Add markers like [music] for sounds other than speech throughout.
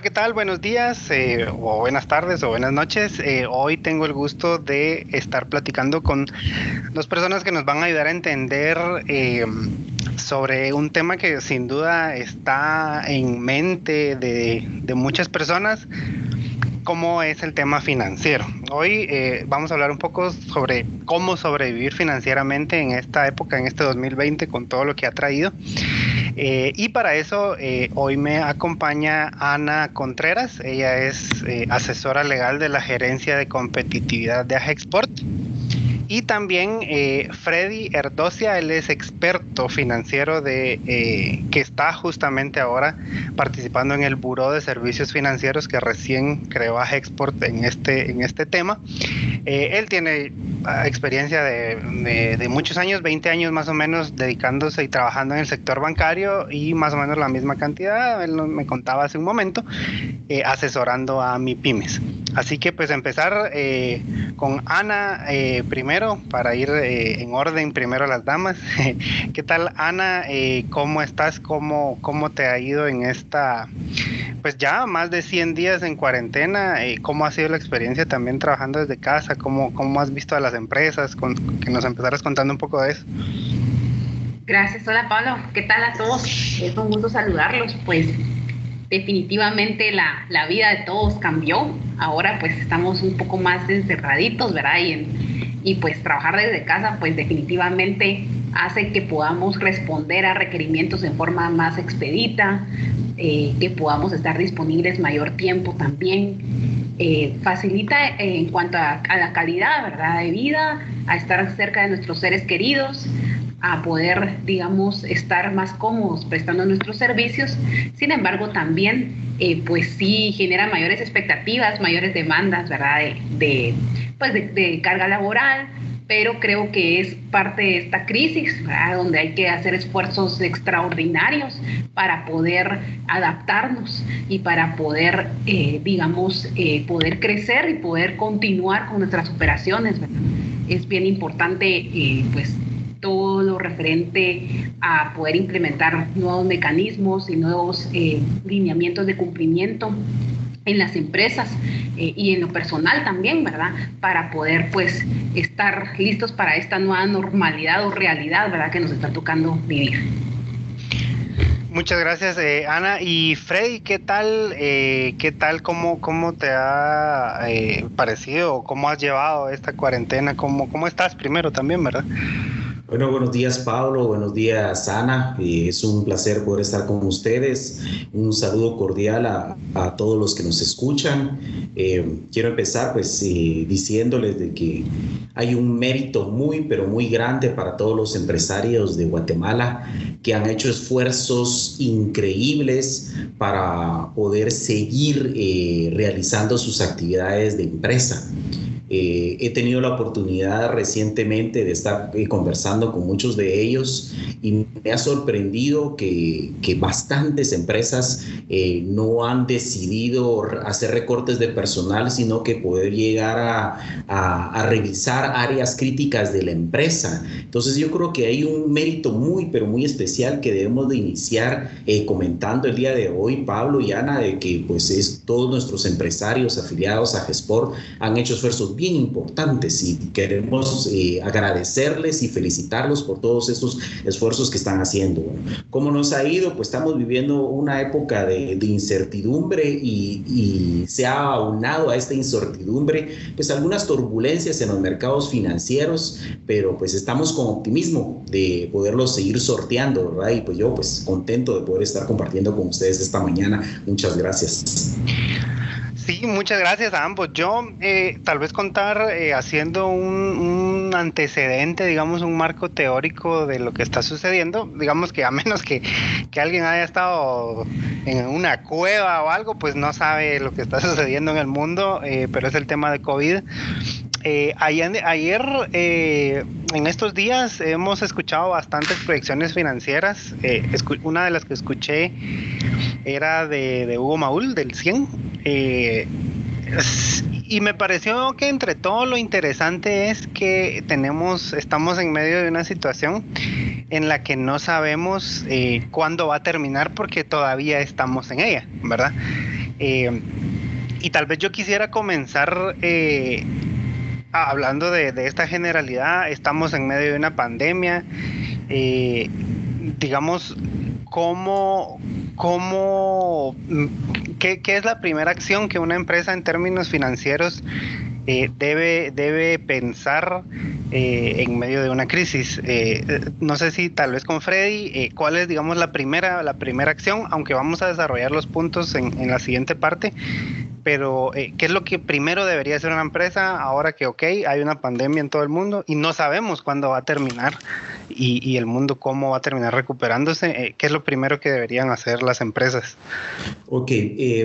Hola, ¿qué tal? Buenos días, eh, o buenas tardes, o buenas noches. Eh, hoy tengo el gusto de estar platicando con dos personas que nos van a ayudar a entender eh, sobre un tema que sin duda está en mente de, de muchas personas, cómo es el tema financiero. Hoy eh, vamos a hablar un poco sobre cómo sobrevivir financieramente en esta época, en este 2020, con todo lo que ha traído. Eh, y para eso eh, hoy me acompaña Ana Contreras. Ella es asesora legal de la gerencia de competitividad de Agexport. Y también eh, Freddy Erdosia, él es experto financiero de eh, que está justamente ahora participando en el Buró de Servicios Financieros que recién creó a en este, en este tema. Eh, él tiene ah, experiencia de, de, muchos años, 20 años más o menos, dedicándose y trabajando en el sector bancario y más o menos la misma cantidad, él me contaba hace un momento, asesorando a mi pymes. Así que pues empezar con Ana primero para ir eh, en orden primero a las damas. [laughs] ¿Qué tal Ana? Eh, ¿Cómo estás? ¿Cómo, ¿Cómo te ha ido en esta, pues ya más de 100 días en cuarentena? Eh, ¿Cómo ha sido la experiencia también trabajando desde casa? ¿Cómo, cómo has visto a las empresas? Con, que nos empezaras contando un poco de eso. Gracias, hola Pablo, ¿qué tal a todos? Es un gusto saludarlos, pues definitivamente la, la, vida de todos cambió. Ahora pues estamos un poco más encerraditos, ¿verdad? Y en, y pues trabajar desde casa pues definitivamente hace que podamos responder a requerimientos en forma más expedita, eh, que podamos estar disponibles mayor tiempo también. Eh, facilita en cuanto a, a, la calidad ¿verdad? de vida, a estar cerca de nuestros seres queridos, a poder, digamos, estar más cómodos prestando nuestros servicios. Sin embargo, también, eh, pues sí genera mayores expectativas, mayores demandas, ¿verdad? De, pues de, carga laboral, pero creo que es parte de esta crisis, ¿verdad? donde hay que hacer esfuerzos extraordinarios para poder adaptarnos y para poder, eh, digamos, eh, poder crecer y poder continuar con nuestras operaciones. ¿verdad? Es bien importante, pues, todo lo referente a poder implementar nuevos mecanismos y nuevos eh, lineamientos de cumplimiento en las empresas eh, y en lo personal también, ¿verdad? Para poder pues estar listos para esta nueva normalidad o realidad, ¿verdad? Que nos está tocando vivir. Muchas gracias, eh, Ana. Y Freddy, ¿qué tal? ¿Qué tal? ¿Cómo, cómo te ha parecido? ¿Cómo has llevado esta cuarentena? ¿Cómo, ¿Cómo estás primero también, verdad? Bueno, buenos días Pablo, buenos días Ana. Eh, es un placer poder estar con ustedes. Un saludo cordial a, todos los que nos escuchan. Eh, quiero empezar pues eh, diciéndoles de que hay un mérito muy, pero muy grande para todos los empresarios de Guatemala que han hecho esfuerzos increíbles para poder seguir realizando sus actividades de empresa. Eh, he tenido la oportunidad recientemente de estar eh, conversando con muchos de ellos y me ha sorprendido que, que bastantes empresas eh, no han decidido hacer recortes de personal, sino que poder llegar a, a, a, revisar áreas críticas de la empresa. Entonces yo creo que hay un mérito muy, pero muy especial que debemos de iniciar comentando el día de hoy, Pablo y Ana, de que pues es, todos nuestros empresarios afiliados a GESPOR han hecho esfuerzos bien importantes y queremos eh, agradecerles y felicitarlos por todos estos esfuerzos que están haciendo. ¿Cómo nos ha ido? Pues estamos viviendo una época de, incertidumbre y, y, se ha aunado a esta incertidumbre pues algunas turbulencias en los mercados financieros, pero pues estamos con optimismo de poderlos seguir sorteando, ¿verdad? Y pues yo pues contento de poder estar compartiendo con ustedes esta mañana. Muchas gracias. Sí, muchas gracias a ambos. Yo eh, tal vez contar eh, haciendo un, antecedente, digamos, un marco teórico de lo que está sucediendo. Digamos que a [laughs] menos que, que, alguien haya estado en una cueva o algo, pues no sabe lo que está [laughs] sucediendo en el mundo, eh, pero es el tema de COVID. Ayer, ayer en estos días hemos escuchado bastantes proyecciones financieras. una de las que escuché era de, Hugo Maul, del 100 eh, y me pareció que entre todo lo interesante es que tenemos, estamos en medio de una situación en la que no sabemos eh, cuándo va a terminar porque todavía estamos en ella, ¿verdad? y tal vez yo quisiera comenzar hablando de, esta generalidad. Estamos en medio de una pandemia. digamos, ¿cómo, cómo qué, qué, es la primera acción que una empresa en términos financieros eh, debe, debe pensar eh, en medio de una crisis. Eh, no sé si tal vez con Freddy, cuál es, digamos, la primera, la primera acción, aunque vamos a desarrollar los puntos en, en la siguiente parte, pero ¿qué es lo que primero debería hacer una empresa ahora que, ok, hay una pandemia en todo el mundo y no sabemos cuándo va a terminar y, y el mundo cómo va a terminar recuperándose? ¿Qué es lo primero que deberían hacer las empresas? Ok,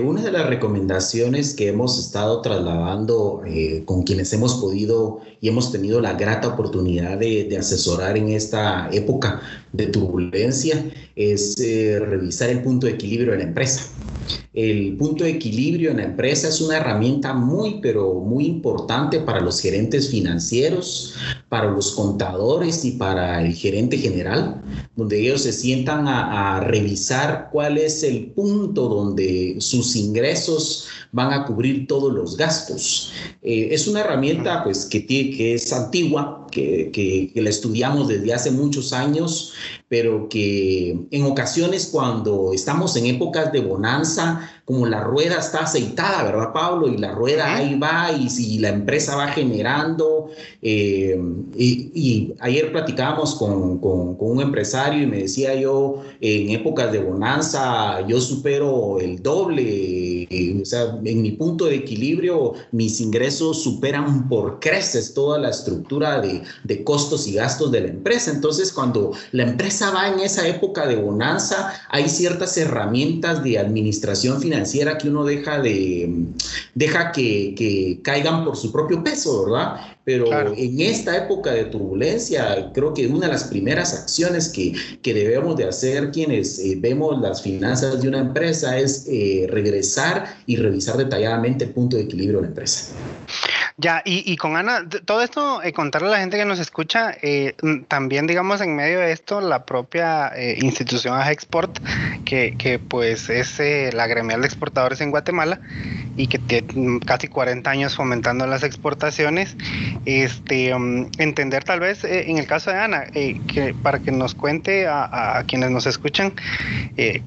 una de las recomendaciones que hemos estado trasladando con quienes hemos podido y hemos tenido la grata oportunidad de, asesorar en esta época de turbulencia es eh, revisar el punto de equilibrio de la empresa. El punto de equilibrio en la empresa es una herramienta muy, pero muy importante para los gerentes financieros, para los contadores y para el gerente general, donde ellos se sientan a, a revisar cuál es el punto donde sus ingresos van a cubrir todos los gastos. Eh, es una herramienta pues, que, que es antigua, que, que, que, la estudiamos desde hace muchos años, pero que en ocasiones cuando estamos en épocas de bonanza, como la rueda está aceitada, ¿verdad, Pablo? Y la rueda ahí va y si la empresa va generando. Eh, y, ayer platicábamos con, con, con, un empresario y me decía yo, en épocas de bonanza yo supero el doble, eh, o sea, en mi punto de equilibrio mis ingresos superan por creces toda la estructura de, de costos y gastos de la empresa. Entonces, cuando la empresa va en esa época de bonanza, hay ciertas herramientas de administración financiera que uno deja de, deja que, que caigan por su propio peso, ¿verdad? Pero en esta época de turbulencia, creo que una de las primeras acciones que, que debemos de hacer quienes eh, vemos las finanzas de una empresa es eh, regresar y revisar detalladamente el punto de equilibrio de la empresa. Ya, y, y, con Ana, todo esto, eh, contarle a la gente que nos escucha, eh, también digamos en medio de esto, la propia eh, institución Export, que, que pues es eh, la gremial de exportadores en Guatemala y que tiene casi 40 años fomentando las exportaciones, este, um, entender tal vez en el caso de Ana, que para que nos cuente a, a quienes nos escuchan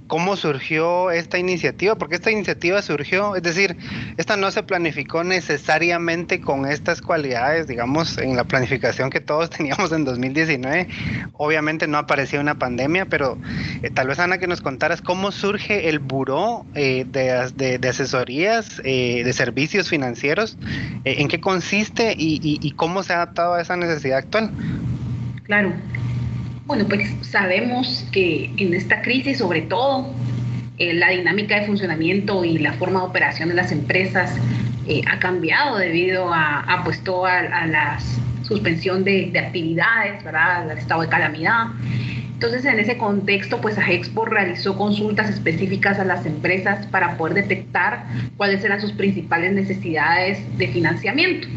cómo surgió esta iniciativa, porque esta iniciativa surgió, es decir, esta no se planificó necesariamente con estas cualidades, digamos, en la planificación que todos [laughs] teníamos en 2019. Obviamente no aparecía una pandemia, pero eh, tal vez Ana que nos contaras cómo surge el buró eh, de, de, asesorías eh, de servicios financieros, en qué consiste y, y, cómo se ha adaptado a esa necesidad actual. Claro. Bueno, pues sabemos que en esta crisis, sobre todo, la dinámica de funcionamiento y la forma de operación de las empresas eh, ha cambiado debido a, a pues toda a la suspensión de, de, actividades, ¿verdad? Al estado de calamidad. Entonces, en ese contexto, pues Agexpo realizó consultas específicas a las empresas para poder detectar cuáles eran sus principales necesidades de financiamiento.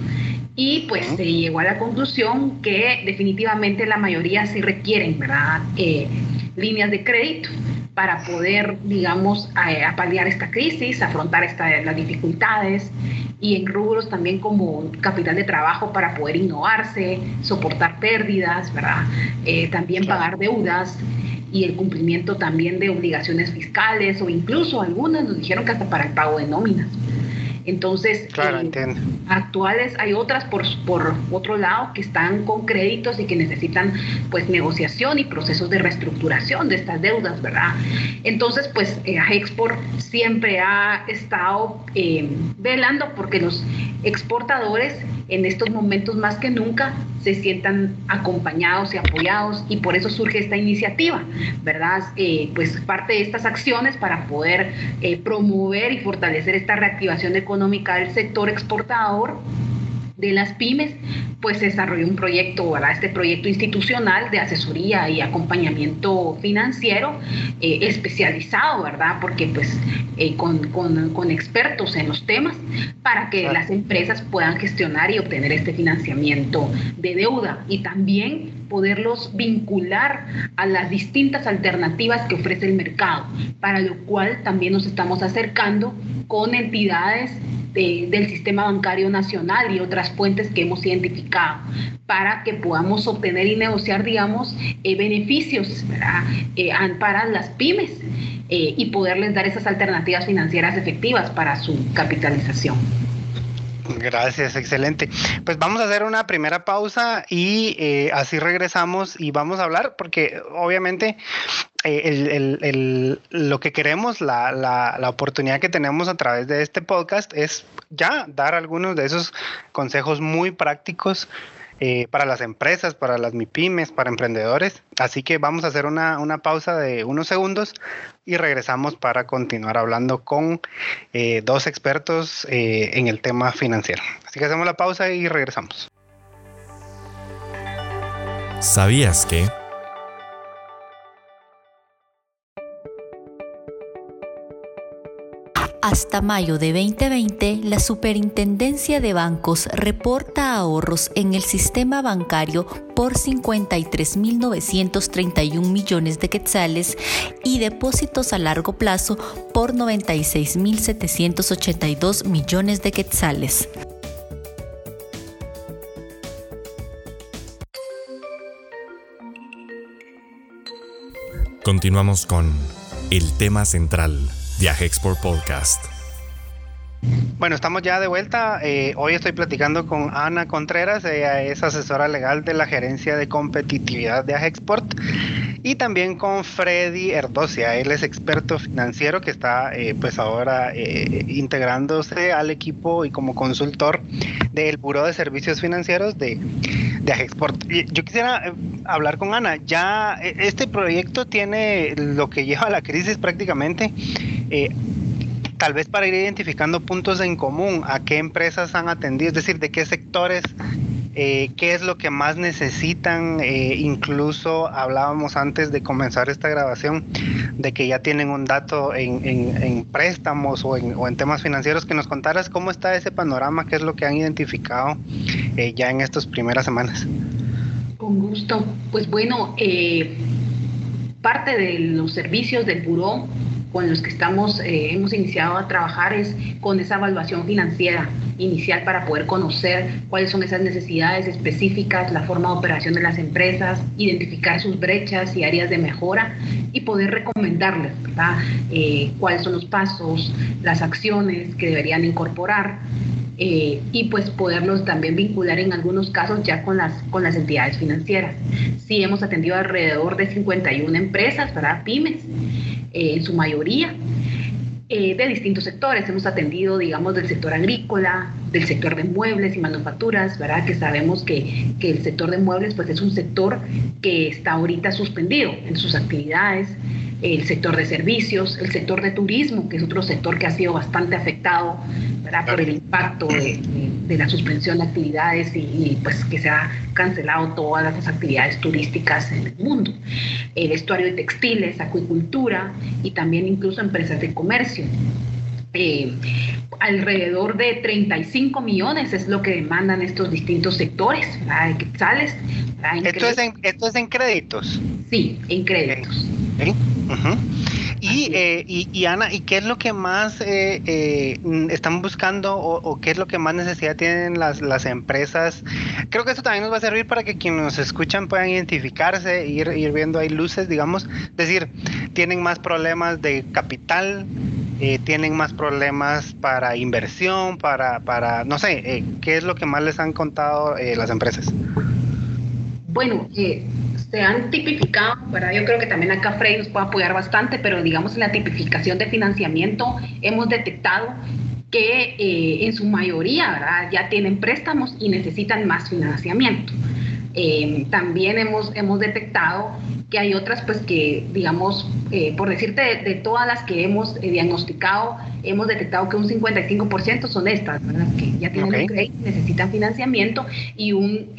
Y pues se llegó a la conclusión que definitivamente la mayoría sí requieren, ¿verdad? Eh, líneas de crédito para poder, digamos, apalear esta crisis, afrontar esta, las dificultades y en rubros también como capital de trabajo para poder innovarse, soportar pérdidas, ¿verdad? Eh, también pagar deudas y el cumplimiento también de obligaciones fiscales o incluso algunas nos dijeron que hasta para el pago de nóminas. Entonces, eh, actuales hay otras por, por otro lado que están con créditos y que necesitan pues negociación y procesos de reestructuración de estas deudas, ¿verdad? Entonces, pues eh, Export siempre ha estado eh, velando porque los exportadores en estos momentos más que nunca se sientan acompañados y apoyados y por eso surge esta iniciativa, ¿verdad? Eh, pues parte de estas acciones para poder eh, promover y fortalecer esta reactivación económica del sector exportador de las pymes, pues se desarrolló un proyecto, ¿verdad? este proyecto institucional de asesoría y acompañamiento financiero eh, especializado, ¿verdad? Porque pues eh, con, con, expertos en los temas para que las empresas puedan gestionar y obtener este financiamiento de deuda y también poderlos vincular a las distintas alternativas que ofrece el mercado, para lo cual también nos estamos acercando con entidades del sistema bancario nacional y otras fuentes que hemos identificado para que podamos obtener y negociar, digamos, eh, beneficios eh, para las pymes eh, y poderles dar esas alternativas financieras efectivas para su capitalización. Gracias, excelente. Pues vamos a hacer una primera pausa y así regresamos y vamos a hablar, porque obviamente lo que queremos, la, la, oportunidad que tenemos a través de este podcast es ya dar algunos de esos consejos muy prácticos eh, para las empresas, para las MIPIMES, para emprendedores. Así que vamos a hacer una, pausa de unos segundos y regresamos para continuar hablando con eh, dos expertos eh, en el tema financiero. Así que hacemos la pausa y regresamos. ¿Sabías que... Hasta mayo de 2020, la Superintendencia de Bancos reporta ahorros en el sistema bancario por 53.931 millones de quetzales y depósitos a largo plazo por 96.782 millones de quetzales. Continuamos con el tema central Viaje Export Podcast. Bueno, estamos ya de vuelta. Eh, hoy estoy platicando con Ana Contreras, ella es asesora legal de la Gerencia de Competitividad de Export y también con Freddy Erdocia, él es experto financiero que está eh, pues ahora eh, integrándose al equipo y como consultor del Buró de Servicios Financieros de, de Export. Yo quisiera hablar con Ana, ya este proyecto tiene lo que lleva a la crisis prácticamente eh, tal vez para ir identificando puntos en común, a qué empresas han atendido, es decir, de qué sectores, eh, qué es lo que más necesitan. Eh, incluso hablábamos antes de comenzar esta grabación de que ya tienen un dato en, préstamos o en, temas financieros, que nos contaras cómo está ese panorama, qué es lo que han identificado ya en estas primeras semanas. Con gusto. Pues bueno, parte de los servicios del buró con los que estamos, eh, hemos iniciado a trabajar es con esa evaluación financiera inicial para poder conocer cuáles son esas necesidades específicas, la forma de operación de las empresas, identificar sus brechas y áreas de mejora y poder recomendarles eh, cuáles son los pasos, las acciones que deberían incorporar. Eh, y pues poderlos también vincular en algunos casos ya con las, con las entidades financieras. Sí, hemos atendido alrededor de 51 empresas, para pymes, eh, en su mayoría, eh, de distintos sectores. Hemos atendido, digamos, del sector agrícola, del sector de muebles y manufacturas, ¿verdad? Que sabemos que, que, el sector de muebles pues es un sector que está ahorita suspendido en sus actividades el sector de servicios, el sector de turismo, que es otro sector que ha sido bastante afectado por el impacto de, la suspensión de actividades y, pues que se ha cancelado todas las actividades turísticas en el mundo. El vestuario de textiles, acuicultura y también incluso empresas de comercio. Eh, alrededor de 35 millones es lo que demandan estos distintos sectores de quetzales. ¿Esto, es en, ¿Esto es en créditos? Sí, en créditos. Eh, y, y, Ana, ¿y qué es lo que más eh, eh, están buscando o, qué es lo que más necesidad tienen las, las empresas? Creo que esto también nos va a servir para que quienes nos escuchan puedan identificarse, ir, ir viendo ahí luces, digamos. Es decir, tienen más problemas de capital, tienen más problemas para inversión, para, para no sé, ¿qué es lo que más les han contado las empresas? Bueno, eh, se han tipificado, ¿verdad? Yo creo que también acá Frey nos puede apoyar bastante, pero digamos en la tipificación de financiamiento hemos detectado que eh, en su mayoría ¿verdad? ya tienen préstamos y necesitan más financiamiento. Eh, también hemos, hemos detectado que hay otras, pues que, digamos, eh, por decirte, de, todas las que hemos eh, diagnosticado, hemos detectado que un 55% son estas, ¿verdad? que ya tienen un crédito, necesitan financiamiento, y un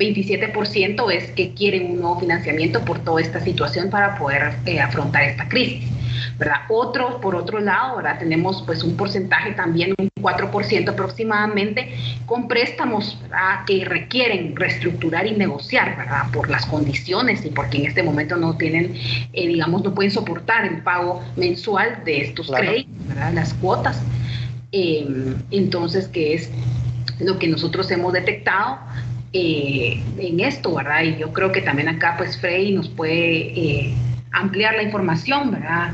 27% es que quieren un nuevo financiamiento por toda esta situación para poder afrontar esta crisis. ¿verdad? Otros, por otro lado, ¿verdad? tenemos pues un porcentaje también, un 4% aproximadamente, con préstamos que requieren reestructurar y negociar ¿verdad? por las condiciones y porque en este momento no tienen, eh, digamos, no pueden soportar el pago mensual de estos créditos, ¿verdad? las cuotas. Em, entonces, ¿qué es lo que nosotros hemos detectado? Eh, en esto, ¿verdad? Y yo creo que también acá, pues, Frey nos puede eh, ampliar la información, ¿verdad?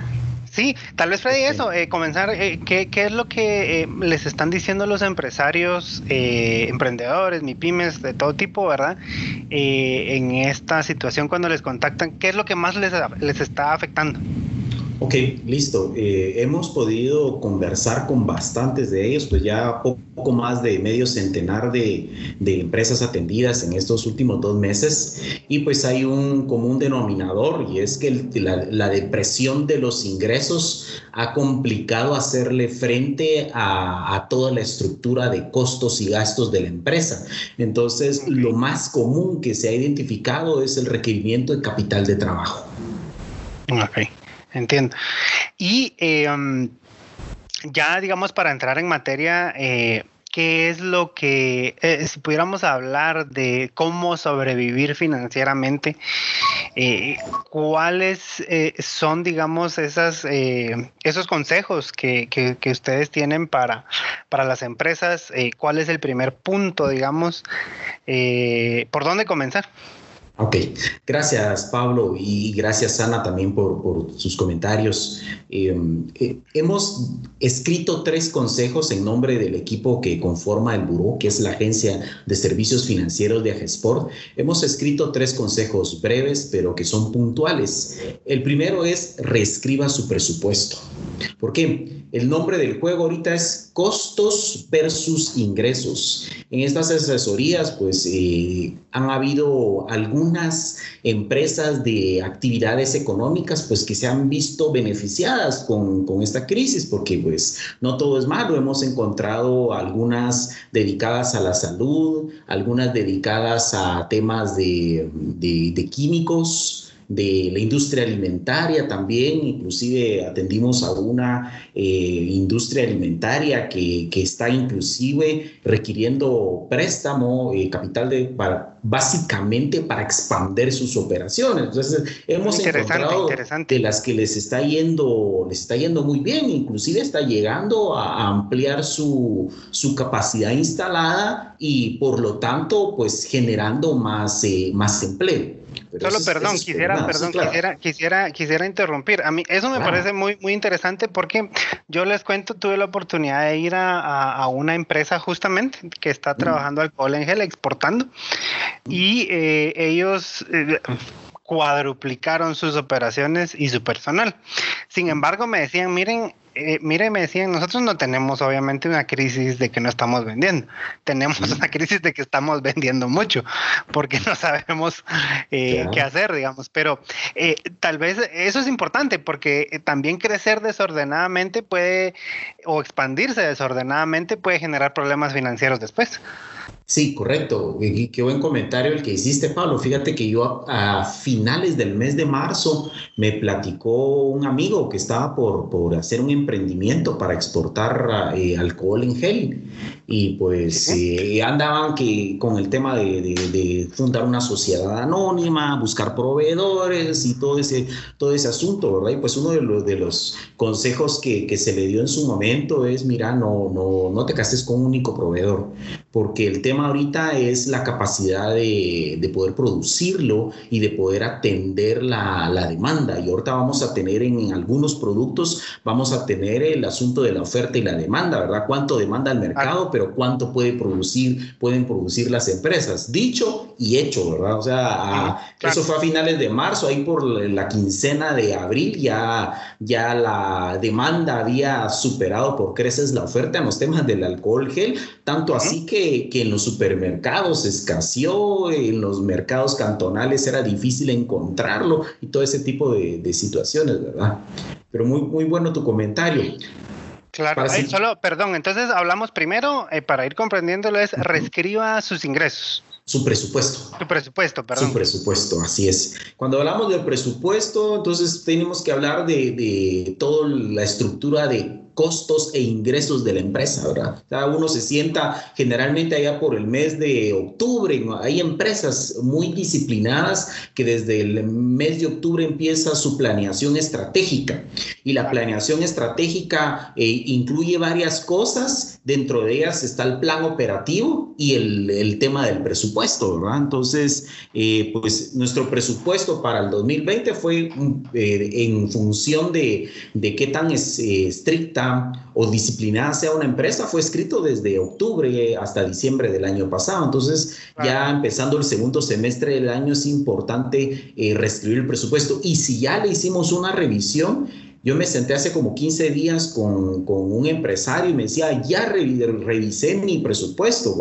Sí, tal vez Freddy eso, eh, comenzar, eh, ¿qué, es lo que eh, les están diciendo los empresarios, emprendedores, mi pymes, de todo tipo, ¿verdad? en esta situación cuando les contactan, ¿qué es lo que más les, les está afectando? Ok, listo. Eh, hemos podido conversar con bastantes de ellos, pues ya poco más de medio centenar de, empresas atendidas en estos últimos dos meses y pues hay un común denominador y es que la, depresión de los ingresos ha complicado hacerle frente a, a, toda la estructura de costos y gastos de la empresa. Entonces, lo más común que se ha identificado es el requerimiento de capital de trabajo. Ok entiendo. Y em, ya, digamos, para entrar en materia, eh, ¿qué es lo que, eh, si pudiéramos hablar de cómo sobrevivir financieramente, eh, cuáles son, digamos, esas, esos consejos que, que, ustedes tienen para, para las empresas? ¿Cuál es el primer punto, digamos? ¿Por dónde comenzar? Ok, gracias Pablo y gracias Ana también por, sus comentarios. Em, eh, hemos escrito tres consejos en nombre del equipo que conforma el buró, que es la Agencia de Servicios Financieros de Agesport. Hemos escrito tres consejos breves, pero que son puntuales. El primero es reescriba su presupuesto. ¿Por qué? El nombre del juego ahorita es costos versus ingresos. En estas asesorías, pues, eh, han habido algunas empresas de actividades económicas, pues, que se han visto beneficiadas con, esta crisis, porque, pues, no todo es malo. Hemos encontrado algunas dedicadas a la salud, algunas dedicadas a temas de, de químicos, de la industria alimentaria también, inclusive atendimos a una eh, industria alimentaria que, que, está inclusive requiriendo préstamo, eh, capital de, para, básicamente para expandir sus operaciones. Entonces, hemos encontrado de las que les está yendo, les está yendo muy bien, inclusive está llegando a, ampliar su, su, capacidad instalada y por lo tanto, pues generando más, eh, más empleo. Solo, perdón, quisiera, perdón, quisiera, quisiera, quisiera interrumpir. A mí eso me parece muy, muy interesante porque yo les cuento, tuve la oportunidad de ir a, una empresa justamente que está mm. trabajando alcohol en gel, exportando, y eh, ellos eh, cuadruplicaron sus operaciones y su personal. Sin embargo, me decían, miren, eh, mire, me decían, nosotros no tenemos obviamente una crisis de que no estamos vendiendo, tenemos una crisis de que estamos vendiendo mucho, porque no sabemos eh, qué hacer, digamos, pero eh, tal vez eso es importante, porque también crecer desordenadamente puede, o expandirse desordenadamente puede generar problemas financieros después. Sí, correcto. Qué buen comentario el que hiciste, Pablo. Fíjate que yo a, finales del mes de marzo me platicó un amigo que estaba por, por hacer un emprendimiento para exportar eh, alcohol en gel. Y pues eh, andaban que, con el tema de, fundar una sociedad anónima, buscar proveedores y todo ese, todo ese asunto, ¿verdad? Y pues uno de los, de los consejos que, que se le dio en su momento es, mira, no, no, no te cases con un único proveedor, porque el tema ahorita es la capacidad de, de poder producirlo y de poder atender la, la, demanda. Y ahorita vamos a tener en, algunos productos, vamos a tener el asunto de la oferta y la demanda, ¿verdad? ¿Cuánto demanda el mercado? Pero cuánto puede producir, pueden producir las empresas. Dicho y hecho, ¿verdad? O sea, eso fue a finales de marzo, ahí por la quincena de abril ya, ya la demanda había superado por creces la oferta en los temas del alcohol gel, tanto así que, que en los supermercados escaseó, en los mercados cantonales era difícil encontrarlo y todo ese tipo de, de situaciones, ¿verdad? Pero muy, muy bueno tu comentario. Claro, solo, perdón, entonces hablamos primero, eh, para ir comprendiéndolo, es reescriba sus ingresos. Su presupuesto. Su presupuesto, perdón. Su presupuesto, así es. Cuando hablamos del presupuesto, entonces tenemos que hablar de, de toda la estructura de costos e ingresos de la empresa, ¿verdad? Cada uno se sienta generalmente allá por el mes de octubre. Hay empresas muy disciplinadas que desde el mes de octubre empieza su planeación estratégica. Y la planeación estratégica eh, incluye varias cosas. Dentro de ellas está el plan operativo y el, el tema del presupuesto, ¿verdad? Entonces, eh, pues nuestro presupuesto para el 2020 fue eh, en función de, de qué tan es, estricta o disciplinada sea una empresa fue escrito desde octubre hasta diciembre del año pasado. Entonces, ya empezando el segundo semestre del año es importante eh, reescribir el presupuesto. Y si ya le hicimos una revisión, yo me senté hace como 15 días con, con un empresario y me decía, ya revisé mi presupuesto,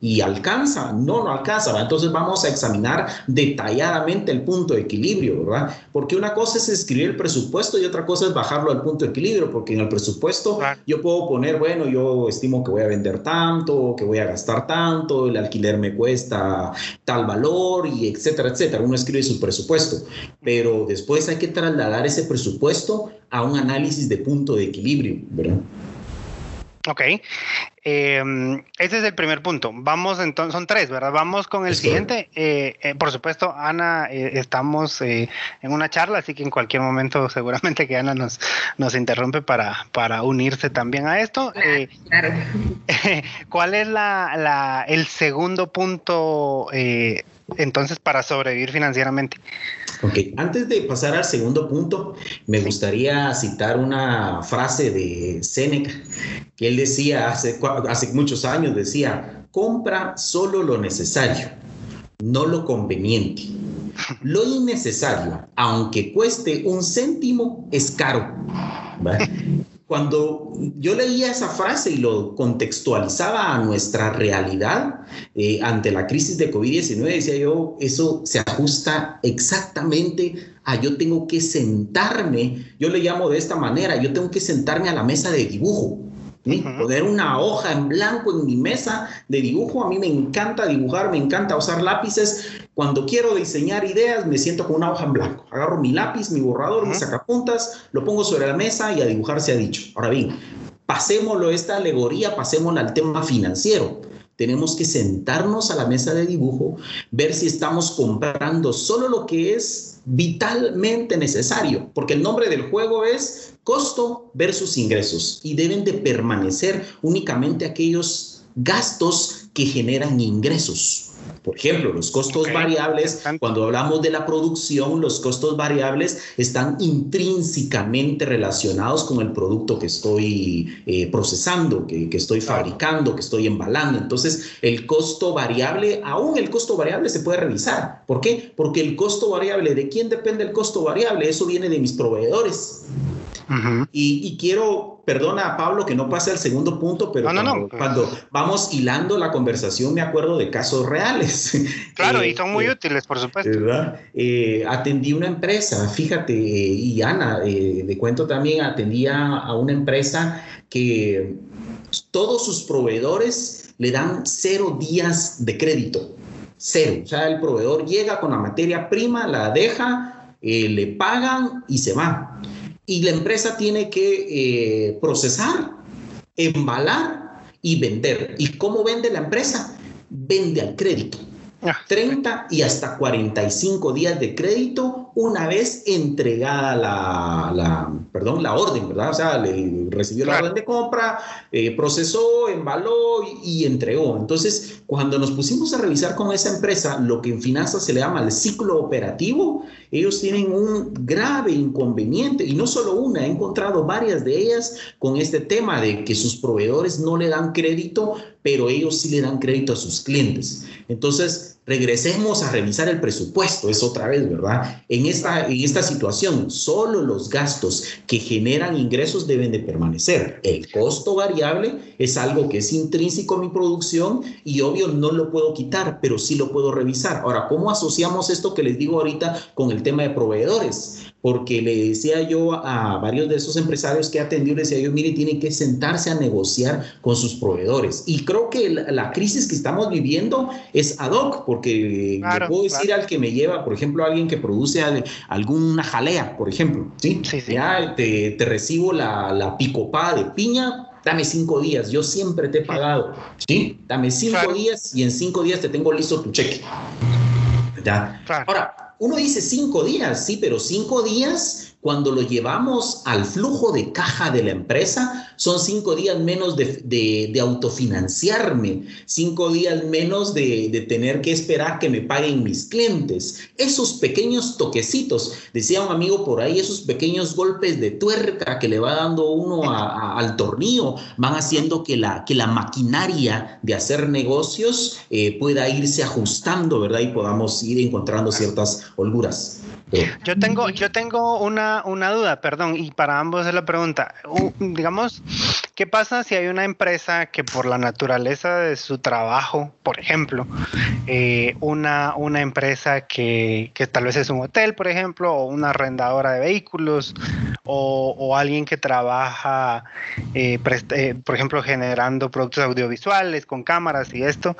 y alcanza, no, no alcanza, entonces vamos a examinar detalladamente el punto de equilibrio, ¿verdad? Porque una cosa es escribir el presupuesto y otra cosa es bajarlo al punto de equilibrio, porque en el presupuesto yo puedo poner, bueno, yo estimo que voy a vender tanto, que voy a gastar tanto, el alquiler me cuesta tal valor y etcétera, etcétera. Uno escribe su presupuesto, pero después hay que trasladar ese presupuesto a un análisis de punto de equilibrio, ¿verdad? Ok, em, ese es el primer punto. Vamos entonces, son tres, ¿verdad? Vamos con el siguiente. Eh, eh, por supuesto, Ana, eh, estamos en una charla, así que en cualquier momento [laughs] seguramente que Ana nos, nos interrumpe para, para unirse también a esto. Claro. [laughs] ¿Cuál es la, la, el segundo punto entonces para sobrevivir financieramente? Ok, antes de pasar al segundo punto, me gustaría citar una frase de Seneca, que él decía hace, hace muchos años, decía, compra solo lo necesario, no lo conveniente. Lo innecesario, aunque cueste un céntimo, es caro. Cuando yo leía esa frase y lo contextualizaba a nuestra realidad eh, ante la crisis de COVID-19, decía yo, eso se ajusta exactamente a yo tengo que sentarme, yo le llamo de esta manera, yo tengo que sentarme a la mesa de dibujo Poner una hoja en blanco en mi mesa de dibujo. A mí me encanta dibujar, me encanta usar lápices. Cuando quiero diseñar ideas, me siento con una hoja en blanco. Agarro mi lápiz, mi borrador, mis sacapuntas, lo pongo sobre la mesa y a dibujar se ha dicho. Ahora bien, pasémoslo esta alegoría, pasémosla al tema financiero. Tenemos que sentarnos a la mesa de dibujo, ver si estamos comprando solo lo que es vitalmente necesario, porque el nombre del juego es costo versus ingresos y deben de permanecer únicamente aquellos gastos que generan ingresos. Por ejemplo, los costos variables, cuando hablamos de la producción, los costos variables están intrínsecamente relacionados con el producto que estoy eh, procesando, que, que, estoy fabricando, que estoy embalando. Entonces, el costo variable, aún el costo variable se puede revisar. ¿Por qué? Porque el costo variable, ¿de quién depende el costo variable? Eso viene de mis proveedores y, quiero, perdona Pablo que no pase al segundo punto, pero cuando, vamos hilando la conversación me acuerdo de casos reales. [laughs] Claro, y son muy eh, útiles, por supuesto. Eh, atendí una empresa, fíjate, y Ana, eh, de cuento también, atendía a una empresa que todos sus proveedores le dan cero días de crédito. Cero. O sea, el proveedor llega con la materia prima, la deja, le pagan y se va y la empresa tiene que eh, procesar, embalar y vender. ¿Y cómo vende la empresa? Vende al crédito. 30 ah, y hasta 45 días de crédito una vez entregada la, perdón, la orden, ¿verdad? O sea, le recibió la orden de compra, eh, procesó, embaló y, entregó. Entonces, cuando nos pusimos a revisar con esa empresa lo que en finanzas se le llama el ciclo operativo, ellos tienen un grave inconveniente y no solo una, he encontrado varias de ellas con este tema de que sus proveedores no le dan crédito, pero ellos sí le dan crédito a sus clientes. Entonces, regresemos a revisar el presupuesto, es otra vez, ¿verdad? En esta, situación, solo los gastos que generan ingresos deben de permanecer. El costo variable es algo que es intrínseco a mi producción y obvio no lo puedo quitar, pero sí lo puedo revisar. Ahora, ¿cómo asociamos esto que les digo ahorita con el tema de proveedores? Porque le decía yo a varios de esos empresarios que atendió, le decía yo, mire, tiene que sentarse a negociar con sus proveedores. Y creo que la, crisis que estamos viviendo es ad hoc, porque le puedo decir al que me lleva, por ejemplo, alguien que produce alguna jalea, por ejemplo, ¿sí? Ya te, recibo la, la picopada de piña, dame cinco días, yo siempre te he pagado, ¿sí? Dame cinco días y en cinco días te tengo listo tu cheque. ¿Ya? Ahora, uno dice cinco días, sí, pero cinco días cuando lo llevamos al flujo de caja de la empresa, son cinco días menos de, autofinanciarme, cinco días menos de, tener que esperar que me paguen mis clientes. Esos pequeños toquecitos, decía un amigo por ahí, esos pequeños golpes de tuerca que le va dando uno al tornillo, van haciendo que la, maquinaria de hacer negocios eh, pueda irse ajustando, ¿verdad? Y podamos ir encontrando ciertas holguras. Yo tengo, yo tengo una, una duda, perdón, y para ambos es la pregunta. digamos, ¿qué pasa si hay una empresa que por la naturaleza de su trabajo, por ejemplo, eh, una, una empresa que, que, tal vez es un hotel, por ejemplo, o una arrendadora de vehículos, o, alguien que trabaja, eh, eh, por ejemplo, generando productos audiovisuales con cámaras y esto?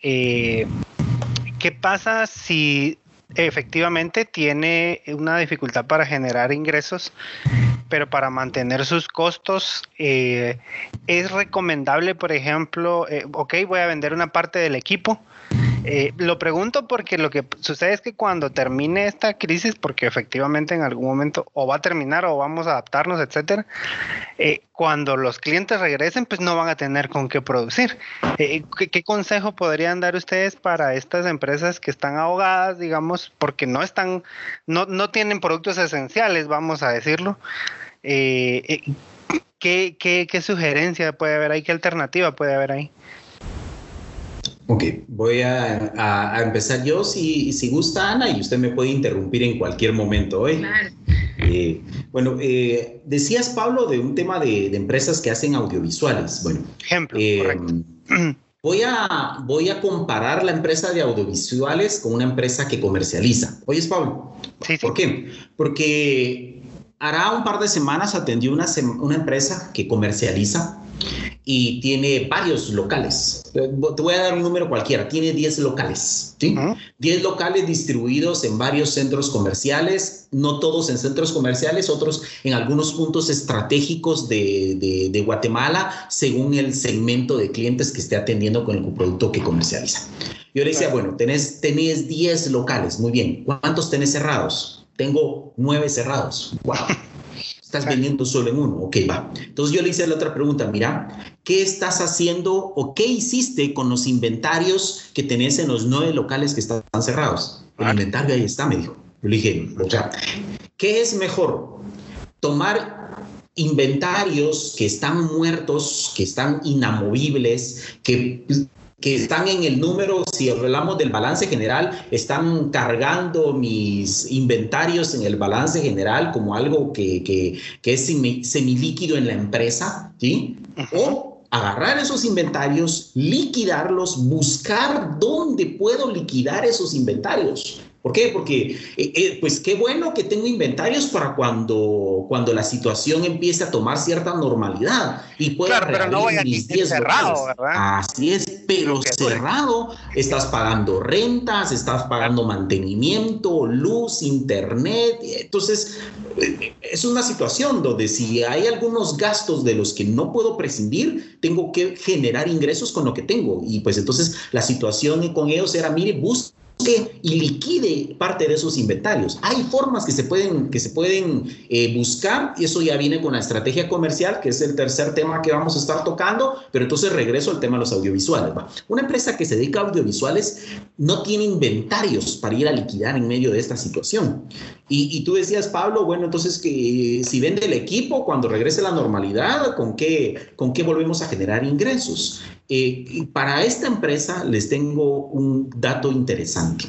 ¿Qué pasa si efectivamente tiene una dificultad para generar ingresos, pero para mantener sus costos eh, es recomendable, por ejemplo, eh, ok, voy a vender una parte del equipo, eh, lo pregunto porque lo que sucede es que cuando termine esta crisis, porque efectivamente en algún momento o va a terminar o vamos a adaptarnos, etcétera, eh, cuando los clientes regresen, pues no van a tener con qué producir. Eh, ¿qué, consejo podrían dar ustedes para estas empresas que están ahogadas, digamos, porque no están, no, no tienen productos esenciales, vamos a decirlo? ¿qué, qué, qué sugerencia puede haber ahí? ¿Qué alternativa puede haber ahí? Ok, voy a, empezar yo si, si, gusta Ana y usted me puede interrumpir en cualquier momento hoy. Eh, bueno, eh, decías Pablo de un tema de, empresas que hacen audiovisuales. Bueno, ejemplo. Eh, [clears throat] voy a, voy a comparar la empresa de audiovisuales con una empresa que comercializa. Oyes, Pablo. Sí, ¿Por qué? Porque hará un par de semanas atendió una, una empresa que comercializa y tiene varios locales. Te voy a dar un número cualquiera, tiene 10 locales, ¿sí? 10 locales distribuidos en varios centros comerciales, no todos en centros comerciales, otros en algunos puntos estratégicos de, de, Guatemala, según el segmento de clientes que esté atendiendo con el producto que comercializa. Yo le decía, bueno, tenés, tenés 10 locales, muy bien, ¿cuántos tenés cerrados? Tengo 9 cerrados. ¡Wow! [laughs] Estás vendiendo solo en uno. Ok, va. Entonces yo le hice la otra pregunta, mira, ¿qué estás haciendo o qué hiciste con los inventarios que tenés en los nueve locales que están cerrados? El inventario ahí está, me dijo. Yo le dije, o sea, ¿qué es mejor? Tomar inventarios que están muertos, que están inamovibles, que que están en el número, si hablamos del balance general, están cargando mis inventarios en el balance general como algo que, que, que es semilíquido en la empresa, ¿sí? O agarrar esos inventarios, liquidarlos, buscar dónde puedo liquidar esos inventarios. ¿Por qué? Porque, eh, eh, pues qué bueno que tengo inventarios para cuando, cuando la situación empiece a tomar cierta normalidad y pueda claro, pero no voy a mis 10 cerrado, ¿verdad? Así es, pero cerrado, estás pagando rentas, estás pagando mantenimiento, luz, internet. Entonces, eh, es una situación donde si hay algunos gastos de los que no puedo prescindir, tengo que generar ingresos con lo que tengo. Y pues entonces la situación con ellos era, mire, busca y liquide parte de esos inventarios. Hay formas que se pueden, que se pueden eh, buscar y eso ya viene con la estrategia comercial, que es el tercer tema que vamos a estar tocando, pero entonces regreso al tema de los audiovisuales. Una empresa que se dedica a audiovisuales no tiene inventarios para ir a liquidar en medio de esta situación. Y, tú decías, Pablo, bueno, entonces que si vende el equipo cuando regrese la normalidad, ¿con qué, con qué volvemos a generar ingresos? Eh, para esta empresa les tengo un dato interesante.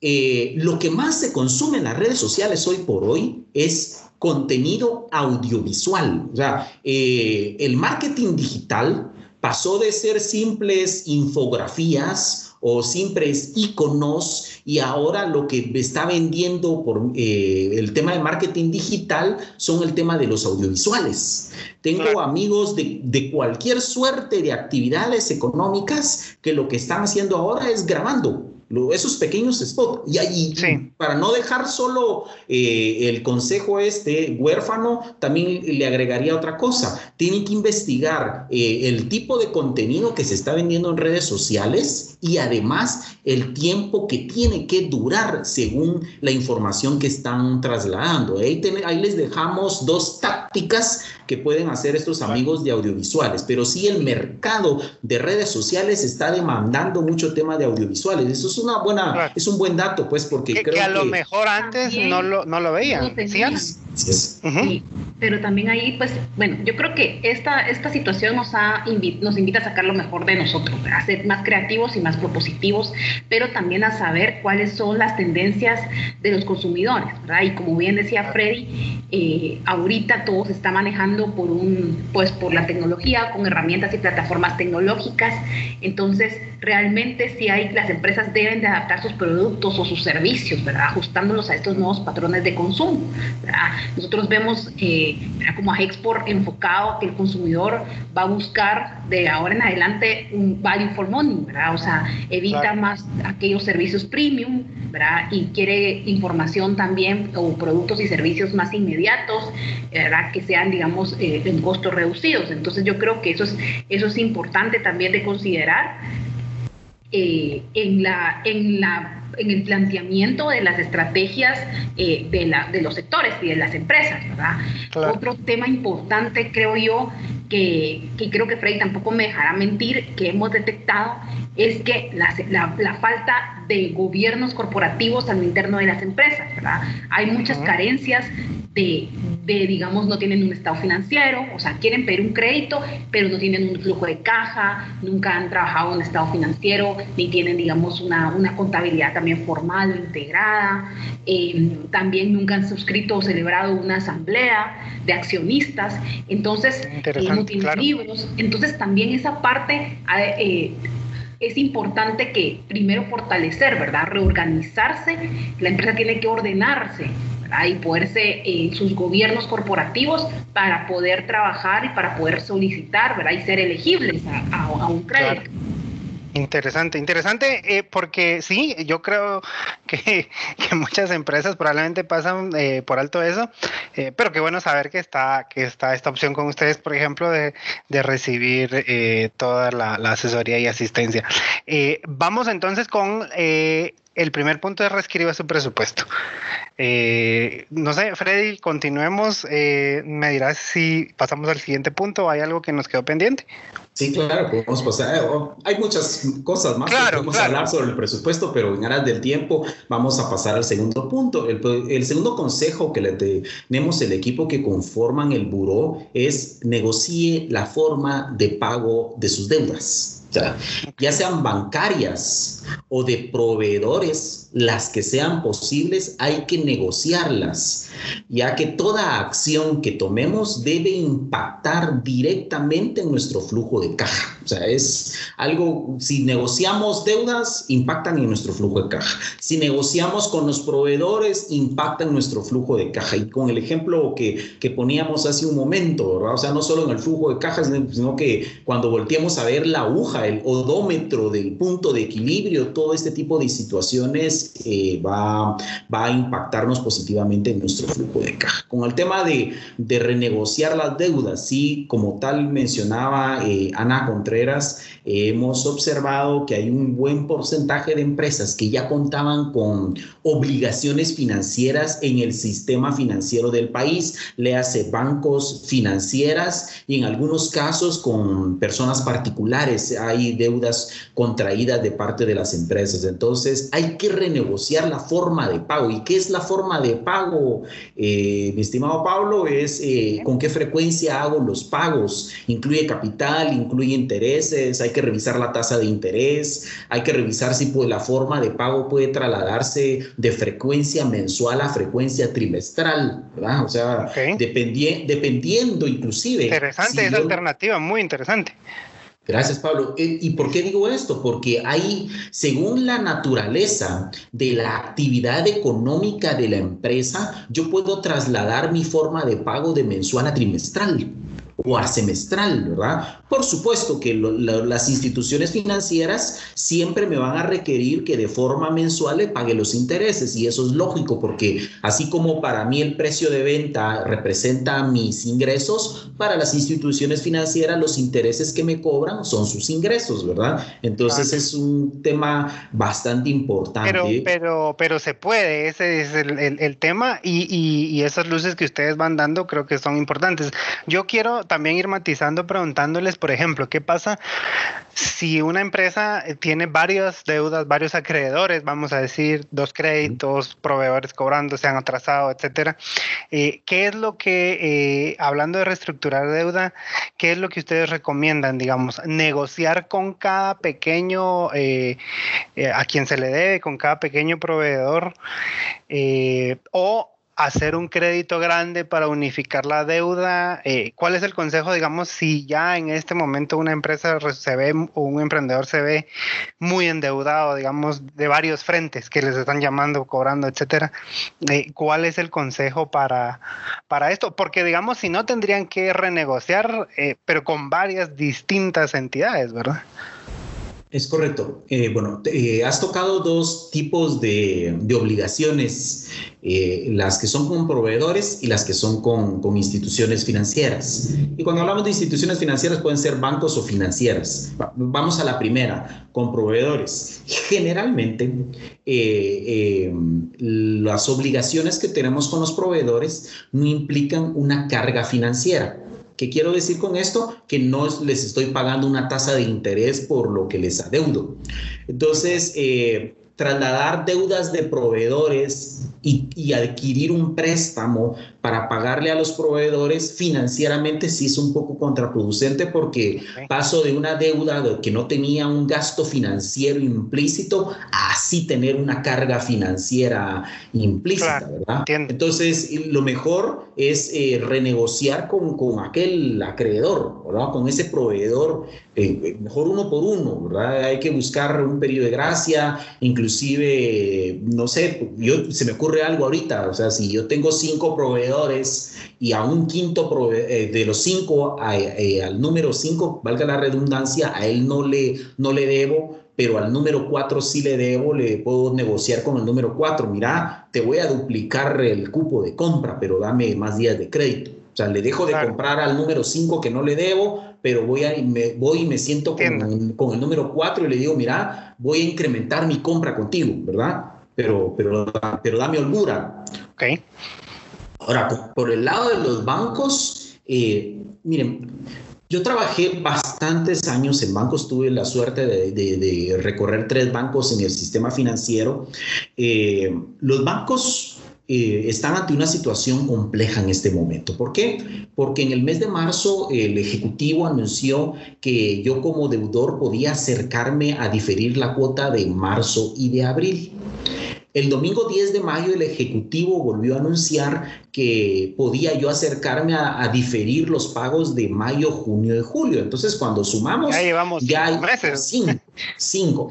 Eh, lo que más se consume en las redes sociales hoy por hoy es contenido audiovisual. O sea, eh, el marketing digital pasó de ser simples infografías o simples iconos y ahora lo que está vendiendo por eh, el tema de marketing digital son el tema de los audiovisuales. Tengo amigos de, de, cualquier suerte de actividades económicas que lo que están haciendo ahora es grabando esos pequeños spots. Y ahí, para no dejar solo eh, el consejo este huérfano, también le agregaría otra cosa. Tienen que investigar eh, el tipo de contenido que se está vendiendo en redes sociales y además el tiempo que tiene que durar según la información que están trasladando. Ahí, ahí les dejamos dos tácticas que pueden hacer estos amigos de audiovisuales, pero sí el mercado de redes sociales está demandando mucho tema de audiovisuales. Eso es una buena, es un buen dato, pues, porque que, creo a lo mejor antes no lo, no lo veían. ¿sí, pero también ahí, pues, bueno, yo creo que esta, esta situación nos, ha nos invita a sacar lo mejor de nosotros, a ser más creativos y más propositivos, pero también a saber cuáles son las tendencias de los consumidores, ¿verdad? Y como bien decía Freddy, eh, ahorita todo se está manejando por un, pues, por la tecnología, con herramientas y plataformas tecnológicas, entonces realmente si hay, las empresas deben de adaptar sus productos o sus servicios, ¿verdad? Ajustándolos a estos nuevos patrones de consumo, ¿verdad? Nosotros vemos eh, como a Export enfocado que el consumidor va a buscar de ahora en adelante un value for money, ¿verdad? O sea, evita más aquellos servicios premium, ¿verdad? Y quiere información también o productos y servicios más inmediatos, ¿verdad? Que sean, digamos, eh, en costos reducidos. Entonces yo creo que eso es, eso es importante también de considerar eh, en, la, en la en el planteamiento de las estrategias eh, de, la, de, los sectores y de las empresas, ¿verdad? Otro tema importante, creo yo, que, que, creo que Freddy tampoco me dejará mentir, que hemos detectado, es que la, la, la falta de gobiernos corporativos al interno de las empresas, ¿verdad? Hay muchas carencias de, de, digamos, no tienen un estado financiero, o sea, quieren pedir un crédito, pero no tienen un flujo de caja, nunca han trabajado en estado financiero, ni tienen, digamos, una, una contabilidad también formal, integrada, eh, también nunca han suscrito o celebrado una asamblea de accionistas, entonces eh, no tienen libros, entonces también esa parte... Eh, es importante que primero fortalecer, ¿verdad? Reorganizarse, la empresa tiene que ordenarse, ¿verdad? Y poderse en eh, sus gobiernos corporativos para poder trabajar y para poder solicitar, ¿verdad? Y ser elegibles a, un crédito. Interesante, interesante, eh, porque sí, yo creo [laughs] que, muchas empresas probablemente pasan eh, por alto eso, eh, pero qué bueno saber que está, que está esta opción con ustedes, por ejemplo, de, recibir toda la, asesoría y asistencia. vamos entonces con el primer punto de reescriba su presupuesto. no sé, Freddy, continuemos. me dirás si pasamos al siguiente punto o hay algo que nos quedó pendiente. Sí, claro, podemos pasar. Eh, hay muchas cosas más claro, que podemos hablar sobre el presupuesto, pero en aras del tiempo vamos a pasar al segundo punto. El, el, segundo consejo que le tenemos el equipo que conforman el buró es negocie la forma de pago de sus deudas. Ya sean bancarias o de proveedores, las que sean posibles, hay que negociarlas, ya que toda acción que tomemos debe impactar directamente en nuestro flujo de caja. O sea, es algo, si negociamos deudas, impactan en nuestro flujo de caja. Si negociamos con los proveedores, impactan nuestro flujo de caja. Y con el ejemplo que, que poníamos hace un momento. O sea, no solo en el flujo de caja, sino que cuando volteemos a ver la aguja, el odómetro del punto de equilibrio, todo este tipo de situaciones eh, va, va a impactarnos positivamente en nuestro flujo de caja. Con el tema de, de renegociar las deudas, sí, como tal mencionaba eh, Ana Contreras, carreras, hemos observado que hay un buen porcentaje de empresas que ya contaban con obligaciones financieras en el sistema financiero del país, le hace bancos financieras y en algunos casos con personas particulares hay deudas contraídas de parte de las empresas. Entonces hay que renegociar la forma de pago. ¿Y qué es la forma de pago, eh, mi estimado Pablo? Es eh, con qué frecuencia hago los pagos. Incluye capital, incluye intereses, hay que revisar la tasa de interés, hay que revisar si pues, la forma de pago puede trasladarse de frecuencia mensual a frecuencia trimestral, ¿verdad? O sea, dependiendo inclusive. Interesante esa alternativa, muy interesante. Gracias, Pablo. Eh, ¿Y por qué digo esto? Porque hay, según la naturaleza de la actividad económica de la empresa, yo puedo trasladar mi forma de pago de mensual a trimestral o a semestral, ¿verdad? Por supuesto que las instituciones financieras siempre me van a requerir que de forma mensual le pague los intereses y eso es lógico porque así como para mí el precio de venta representa mis ingresos, para las instituciones financieras los intereses que me cobran son sus ingresos, ¿verdad? Entonces es un tema bastante importante. Pero, pero, pero se puede, ese es el, tema y, y, y esas luces que ustedes van dando creo que son importantes. Yo quiero también ir matizando preguntándoles, por ejemplo, ¿qué pasa si una empresa eh, tiene varias deudas, varios acreedores, vamos a decir, dos créditos, proveedores cobrando, se han atrasado, etcétera? Eh, ¿Qué es lo que, eh, hablando de reestructurar deuda, qué es lo que ustedes recomiendan, digamos, negociar con cada pequeño, a quien se le debe, con cada pequeño proveedor, o hacer un crédito grande para unificar la deuda? Eh, ¿Cuál es el consejo, digamos, si ya en este momento una empresa se ve o un emprendedor se ve muy endeudado, digamos, de varios frentes que les están llamando, cobrando, etcétera? Eh, ¿Cuál es el consejo para, para esto? Porque, digamos, si no tendrían que renegociar, eh, pero con varias distintas entidades, ¿verdad? Es correcto. Eh, bueno, eh, has tocado dos tipos de, obligaciones, eh, las que son con proveedores y las que son con, con, instituciones financieras. Y cuando hablamos de instituciones financieras pueden ser bancos o financieras. Vamos a la primera, con proveedores. Generalmente, las obligaciones que tenemos con los proveedores no implican una carga financiera. ¿Qué quiero decir con esto? Que no les estoy pagando una tasa de interés por lo que les adeudo. Entonces, eh, trasladar deudas de proveedores y, adquirir un préstamo para pagarle a los proveedores financieramente sí es un poco contraproducente porque paso de una deuda que no tenía un gasto financiero implícito a así tener una carga financiera implícita, ¿verdad? Entonces, lo mejor es eh, renegociar con, con, aquel acreedor, ¿verdad? Con ese proveedor, eh, eh, mejor uno por uno, ¿verdad? Hay que buscar un periodo de gracia, inclusive, no sé, yo, se me ocurre algo ahorita, o sea, si yo tengo cinco proveedores y a un quinto eh, de los cinco, eh, al número cinco, valga la redundancia, a él no le, no le debo, pero al número cuatro sí le debo, le puedo negociar con el número cuatro. Mira, te voy a duplicar el cupo de compra, pero dame más días de crédito. O sea, le dejo de comprar al número 5 que no le debo, pero voy, a, me, voy y me siento con, con, el número 4 y le digo, mira, voy a incrementar mi compra contigo, ¿verdad? pero, pero, pero dame holgura. Ok. Ahora, por el lado de los bancos, eh, miren, yo trabajé bastantes años en bancos, tuve la suerte de, recorrer tres bancos en el sistema financiero. Eh, los bancos eh, están ante una situación compleja en este momento. ¿Por qué? Porque en el mes de marzo el Ejecutivo anunció que yo como deudor podía acercarme a diferir la cuota de marzo y de abril. El domingo 10 de mayo el Ejecutivo volvió a anunciar que podía yo acercarme a, diferir los pagos de mayo, junio y julio. Entonces, cuando sumamos... Ya llevamos ya hay meses. Cinco,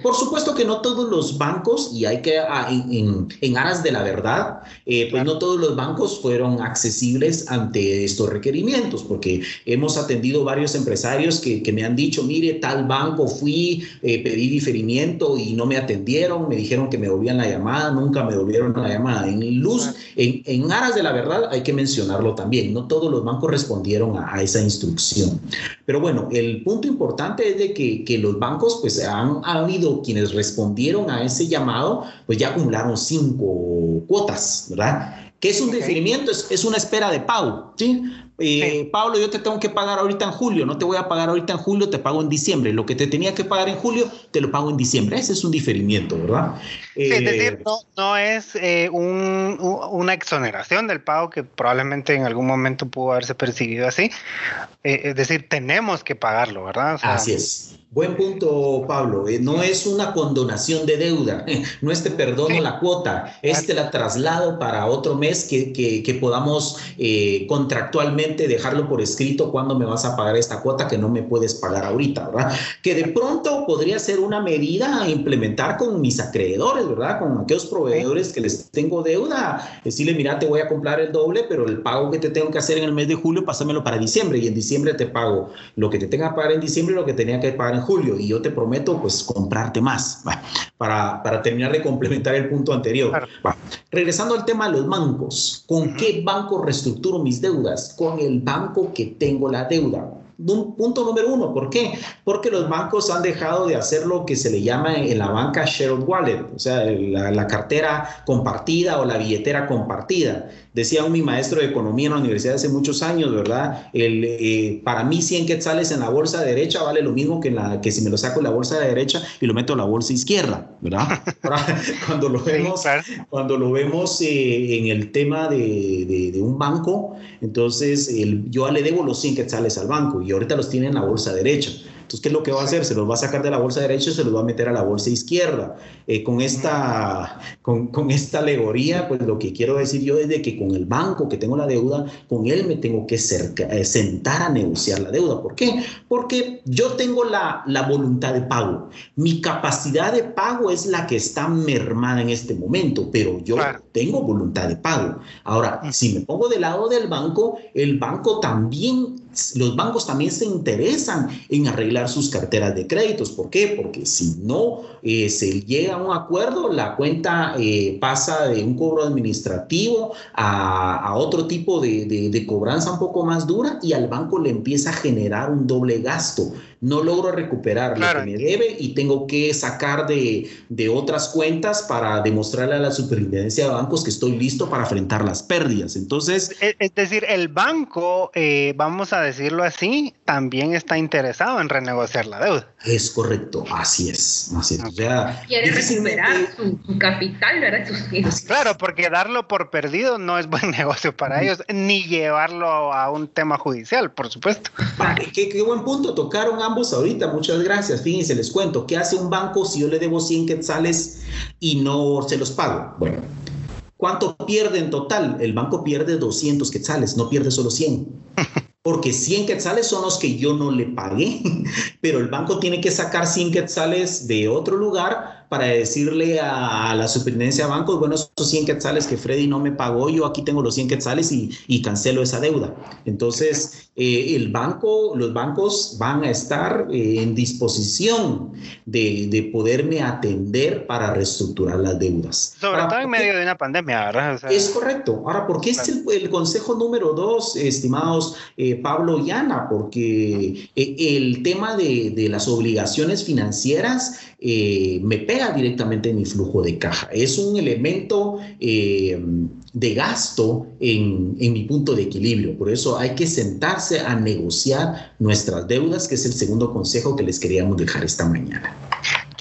Por supuesto que no todos los bancos, y hay que, ah, en, aras de la verdad, eh, pues no todos los bancos fueron accesibles ante estos requerimientos, porque hemos atendido varios empresarios que, que me han dicho, mire, tal banco fui, eh, pedí diferimiento y no me atendieron, me dijeron que me volvían la llamada, nunca me volvieron la llamada. En luz, en, en aras de la verdad, ¿verdad? Hay que mencionarlo también. No todos los bancos respondieron a, esa instrucción. Pero bueno, el punto importante es de que, que los bancos, pues han habido quienes respondieron a ese llamado, pues ya acumularon cinco cuotas, ¿verdad? ¿Qué es un deferimiento? Es, es, una espera de pago, ¿sí? Eh, Pablo, yo te tengo que pagar ahorita en julio, no te voy a pagar ahorita en julio, te pago en diciembre. Lo que te tenía que pagar en julio, te lo pago en diciembre. Ese es un diferimiento, ¿verdad? es decir, eh, no, es eh, una exoneración del pago que probablemente en algún momento pudo haberse percibido así. es decir, tenemos que pagarlo, ¿verdad? así es. Buen punto, Pablo. no es una condonación de deuda, [laughs] no es te perdono la cuota, es te la traslado para otro mes que, que podamos contractualmente dejarlo por escrito cuando me vas a pagar esta cuota que no me puedes pagar ahorita, ¿verdad? Que de pronto podría ser una medida a implementar con mis acreedores, ¿verdad? Con aquellos proveedores que les tengo deuda, decirle, mira, te voy a comprar el doble, pero el pago que te tengo que hacer en el mes de julio, pásamelo para diciembre y en diciembre te pago lo que te tenga que pagar en diciembre y lo que tenía que pagar en julio y yo te prometo, pues, comprarte más, [laughs] para, para terminar de complementar el punto anterior. Regresando al tema de los bancos, ¿con qué banco reestructuro mis deudas? Con el banco que tengo la deuda. Punto número uno, ¿por qué? Porque los bancos han dejado de hacer lo que se le llama en la banca shared wallet, o sea, la, cartera compartida o la billetera compartida. Decía un mi maestro de economía en la universidad hace muchos años, ¿verdad? El, eh, para mí 100 quetzales en la bolsa derecha vale lo mismo que, la, que si me lo saco en la bolsa de derecha y lo meto en la bolsa izquierda, ¿verdad? [laughs] cuando lo vemos, cuando lo vemos eh, en el tema de, de, un banco, entonces el, yo le debo los 100 quetzales al banco y ahorita los tiene en la bolsa derecha. Entonces, ¿qué es lo que va a hacer? Se los va a sacar de la bolsa derecha y se los va a meter a la bolsa izquierda. Eh, con, esta, con, con, esta alegoría, pues lo que quiero decir yo es de que con el banco que tengo la deuda, con él me tengo que eh, sentar a negociar la deuda. ¿Por qué? Porque yo tengo la, la voluntad de pago. Mi capacidad de pago es la que está mermada en este momento, pero yo tengo voluntad de pago. Ahora, si me pongo del lado del banco, el banco también los bancos también se interesan en arreglar sus carteras de créditos. ¿Por qué? Porque si no eh, se llega a un acuerdo, la cuenta eh, pasa de un cobro administrativo a, otro tipo de, cobranza un poco más dura y al banco le empieza a generar un doble gasto. No logro recuperar lo que me debe y tengo que sacar de, otras cuentas para demostrarle a la superintendencia de bancos que estoy listo para enfrentar las pérdidas. Entonces... Es decir, el banco, eh, vamos a decirlo así, también está interesado en renegociar la deuda. Es correcto, así es. Así es. Quiere recuperar su, capital, ¿verdad? claro, porque darlo por perdido no es buen [laughs] negocio para ellos, ni llevarlo a un tema judicial, por supuesto. qué, buen punto, tocaron ambos ahorita, muchas gracias. Fíjense, les cuento, ¿qué hace un banco si yo le debo 100 quetzales y no se los pago? Bueno. ¿Cuánto pierde en total? El banco pierde 200 quetzales, no pierde solo 100. [laughs] porque 100 quetzales son los que yo no le pagué, [laughs] pero el banco tiene que sacar 100 quetzales de otro lugar para decirle a, la superintendencia de bancos, bueno, esos 100 quetzales que Freddy no me pagó, yo aquí tengo los 100 quetzales y, y cancelo esa deuda. Entonces, eh, el banco, los bancos van a estar eh, en disposición de, de, poderme atender para reestructurar las deudas. Sobre todo en medio de una pandemia, ¿verdad? es correcto. Ahora, ¿por qué es el, consejo número dos, estimados eh, Pablo y Ana? Porque el tema de, de las obligaciones financieras me pega directamente en mi flujo de caja. Es un elemento eh, de gasto en, en, mi punto de equilibrio. Por eso hay que sentarse a negociar nuestras deudas, que es el segundo consejo que les queríamos dejar esta mañana.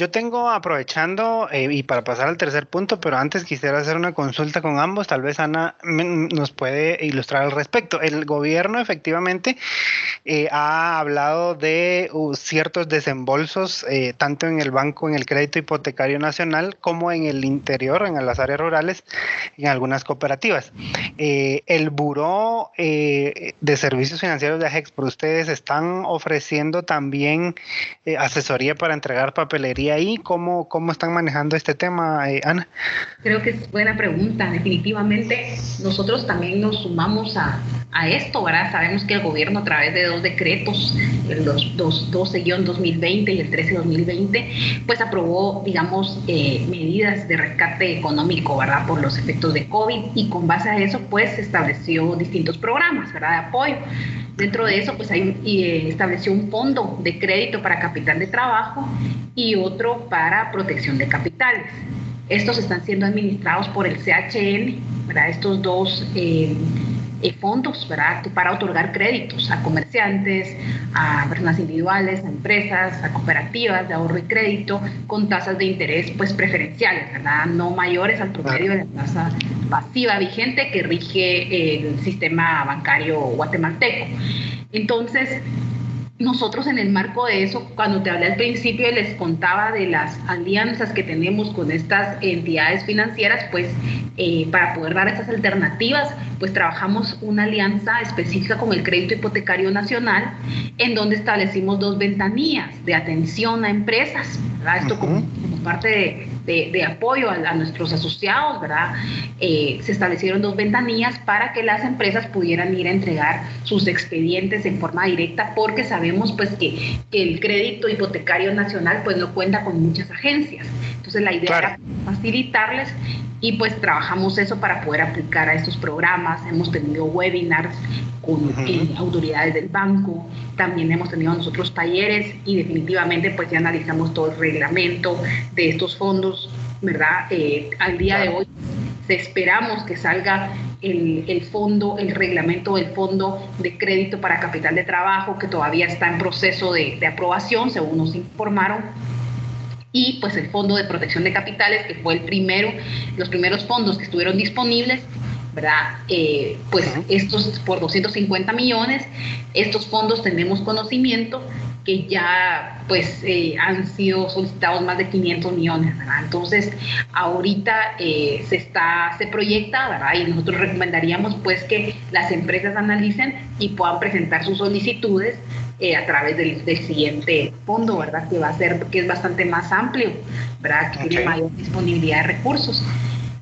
Yo tengo aprovechando eh, y para pasar al tercer punto, pero antes quisiera hacer una consulta con ambos. Tal vez Ana nos puede ilustrar al respecto. El gobierno efectivamente eh, ha hablado de uh, ciertos desembolsos, eh, tanto en el banco, en el crédito hipotecario nacional, como en el interior, en las áreas rurales, en algunas cooperativas. el Buró de Servicios Financieros de AGEX, por ustedes están ofreciendo también asesoría para entregar papelería ahí, ¿cómo, cómo están manejando este tema, eh, Ana? Creo que es buena pregunta. Definitivamente nosotros también nos sumamos a, a esto, ¿verdad? Sabemos que el gobierno a través de dos decretos, el 12-2020 y el 13-2020, pues aprobó, digamos, eh, medidas de rescate económico, ¿verdad? Por los efectos de COVID y con base a eso, pues estableció distintos programas, ¿verdad? De apoyo. Dentro de eso, pues hay, eh, estableció un fondo de crédito para capital de trabajo y otro para protección de capitales. Estos están siendo administrados por el CHN, ¿verdad? Estos dos eh, eh, fondos ¿verdad? para otorgar créditos a comerciantes, a personas individuales, a empresas, a cooperativas de ahorro y crédito con tasas de interés pues preferenciales, ¿verdad? no mayores al promedio de la tasa pasiva vigente que rige el sistema bancario guatemalteco. Entonces, nosotros en el marco de eso, cuando te hablé al principio y les contaba de las alianzas que tenemos con estas entidades financieras, pues eh, para poder dar esas alternativas, pues trabajamos una alianza específica con el Crédito Hipotecario Nacional, en donde establecimos dos ventanillas de atención a empresas, Esto como, parte de, de, apoyo a, nuestros asociados, ¿verdad? Eh, se establecieron dos ventanillas para que las empresas pudieran ir a entregar sus expedientes en forma directa, porque sabemos pues que, que el crédito hipotecario nacional pues no cuenta con muchas agencias. Entonces la idea era facilitarles y pues trabajamos eso para poder aplicar a estos programas. Hemos tenido webinars con eh, autoridades del banco, también hemos tenido nosotros talleres y definitivamente pues ya analizamos todo el reglamento de estos fondos, ¿verdad? Eh, al día de hoy esperamos que salga el, el, fondo, el reglamento del fondo de crédito para capital de trabajo que todavía está en proceso de, de aprobación, según nos informaron y pues el Fondo de Protección de Capitales, que fue el primero, los primeros fondos que estuvieron disponibles, ¿verdad? Eh, pues estos por 250 millones, estos fondos tenemos conocimiento que ya pues eh, han sido solicitados más de 500 millones, ¿verdad? Entonces, ahorita eh, se está, se proyecta, ¿verdad? Y nosotros recomendaríamos pues que las empresas analicen y puedan presentar sus solicitudes eh, a través del, siguiente fondo, ¿verdad? Que va a ser, que es bastante más amplio, ¿verdad? Que tiene mayor disponibilidad de recursos.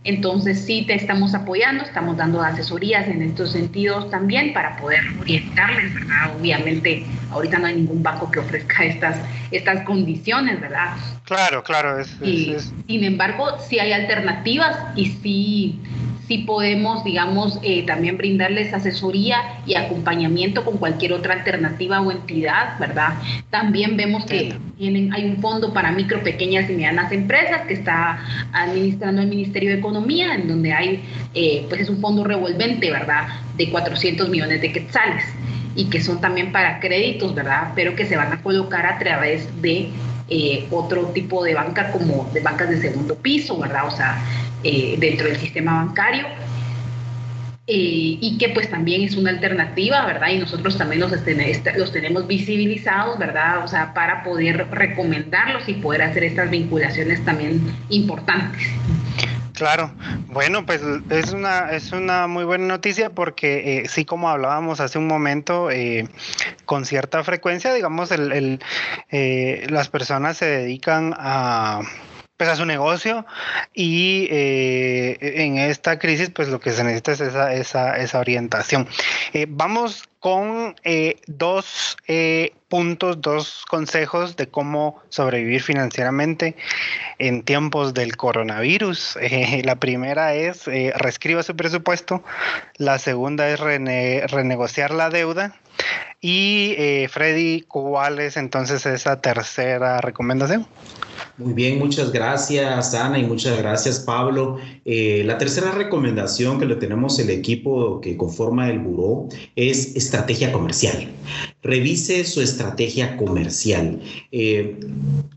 Entonces sí te estamos apoyando, estamos dando asesorías en estos sentidos también para poder orientarles, ¿verdad? Obviamente ahorita no hay ningún banco que ofrezca [laughs] estas, estas condiciones, ¿verdad? Claro, claro. Es, Sin embargo, sí hay alternativas y sí si podemos, digamos, eh, también brindarles asesoría y acompañamiento con cualquier otra alternativa o entidad, ¿verdad? También vemos que tienen, hay un fondo para micro, pequeñas y medianas empresas que está administrando el Ministerio de Economía, en donde hay, eh, pues es un fondo revolvente, ¿verdad? De 400 millones de quetzales y que son también para créditos, ¿verdad? Pero que se van a colocar a través de eh, otro tipo de banca como de bancas de segundo piso, ¿verdad? O sea, eh, dentro del sistema bancario. Eh, y que pues también es una alternativa, ¿verdad? Y nosotros también los, los tenemos visibilizados, ¿verdad? O sea, para poder recomendarlos y poder hacer estas vinculaciones también importantes. Claro, bueno, pues es una, es una muy buena noticia porque eh, sí, como hablábamos hace un momento, con cierta frecuencia, digamos, el, las personas se dedican a pues a su negocio y eh, en esta crisis pues lo que se necesita es esa, esa, esa orientación. Eh, vamos con eh, dos puntos, dos consejos de cómo sobrevivir financieramente en tiempos del coronavirus. [laughs] la primera es reescriba su presupuesto, la segunda es renegociar la deuda. Y Freddy, ¿cuál es entonces esa tercera recomendación? Muy bien, muchas gracias Ana y muchas gracias Pablo. Eh, la tercera recomendación que le tenemos el equipo que conforma el buró es estrategia comercial. Revise su estrategia comercial. Eh,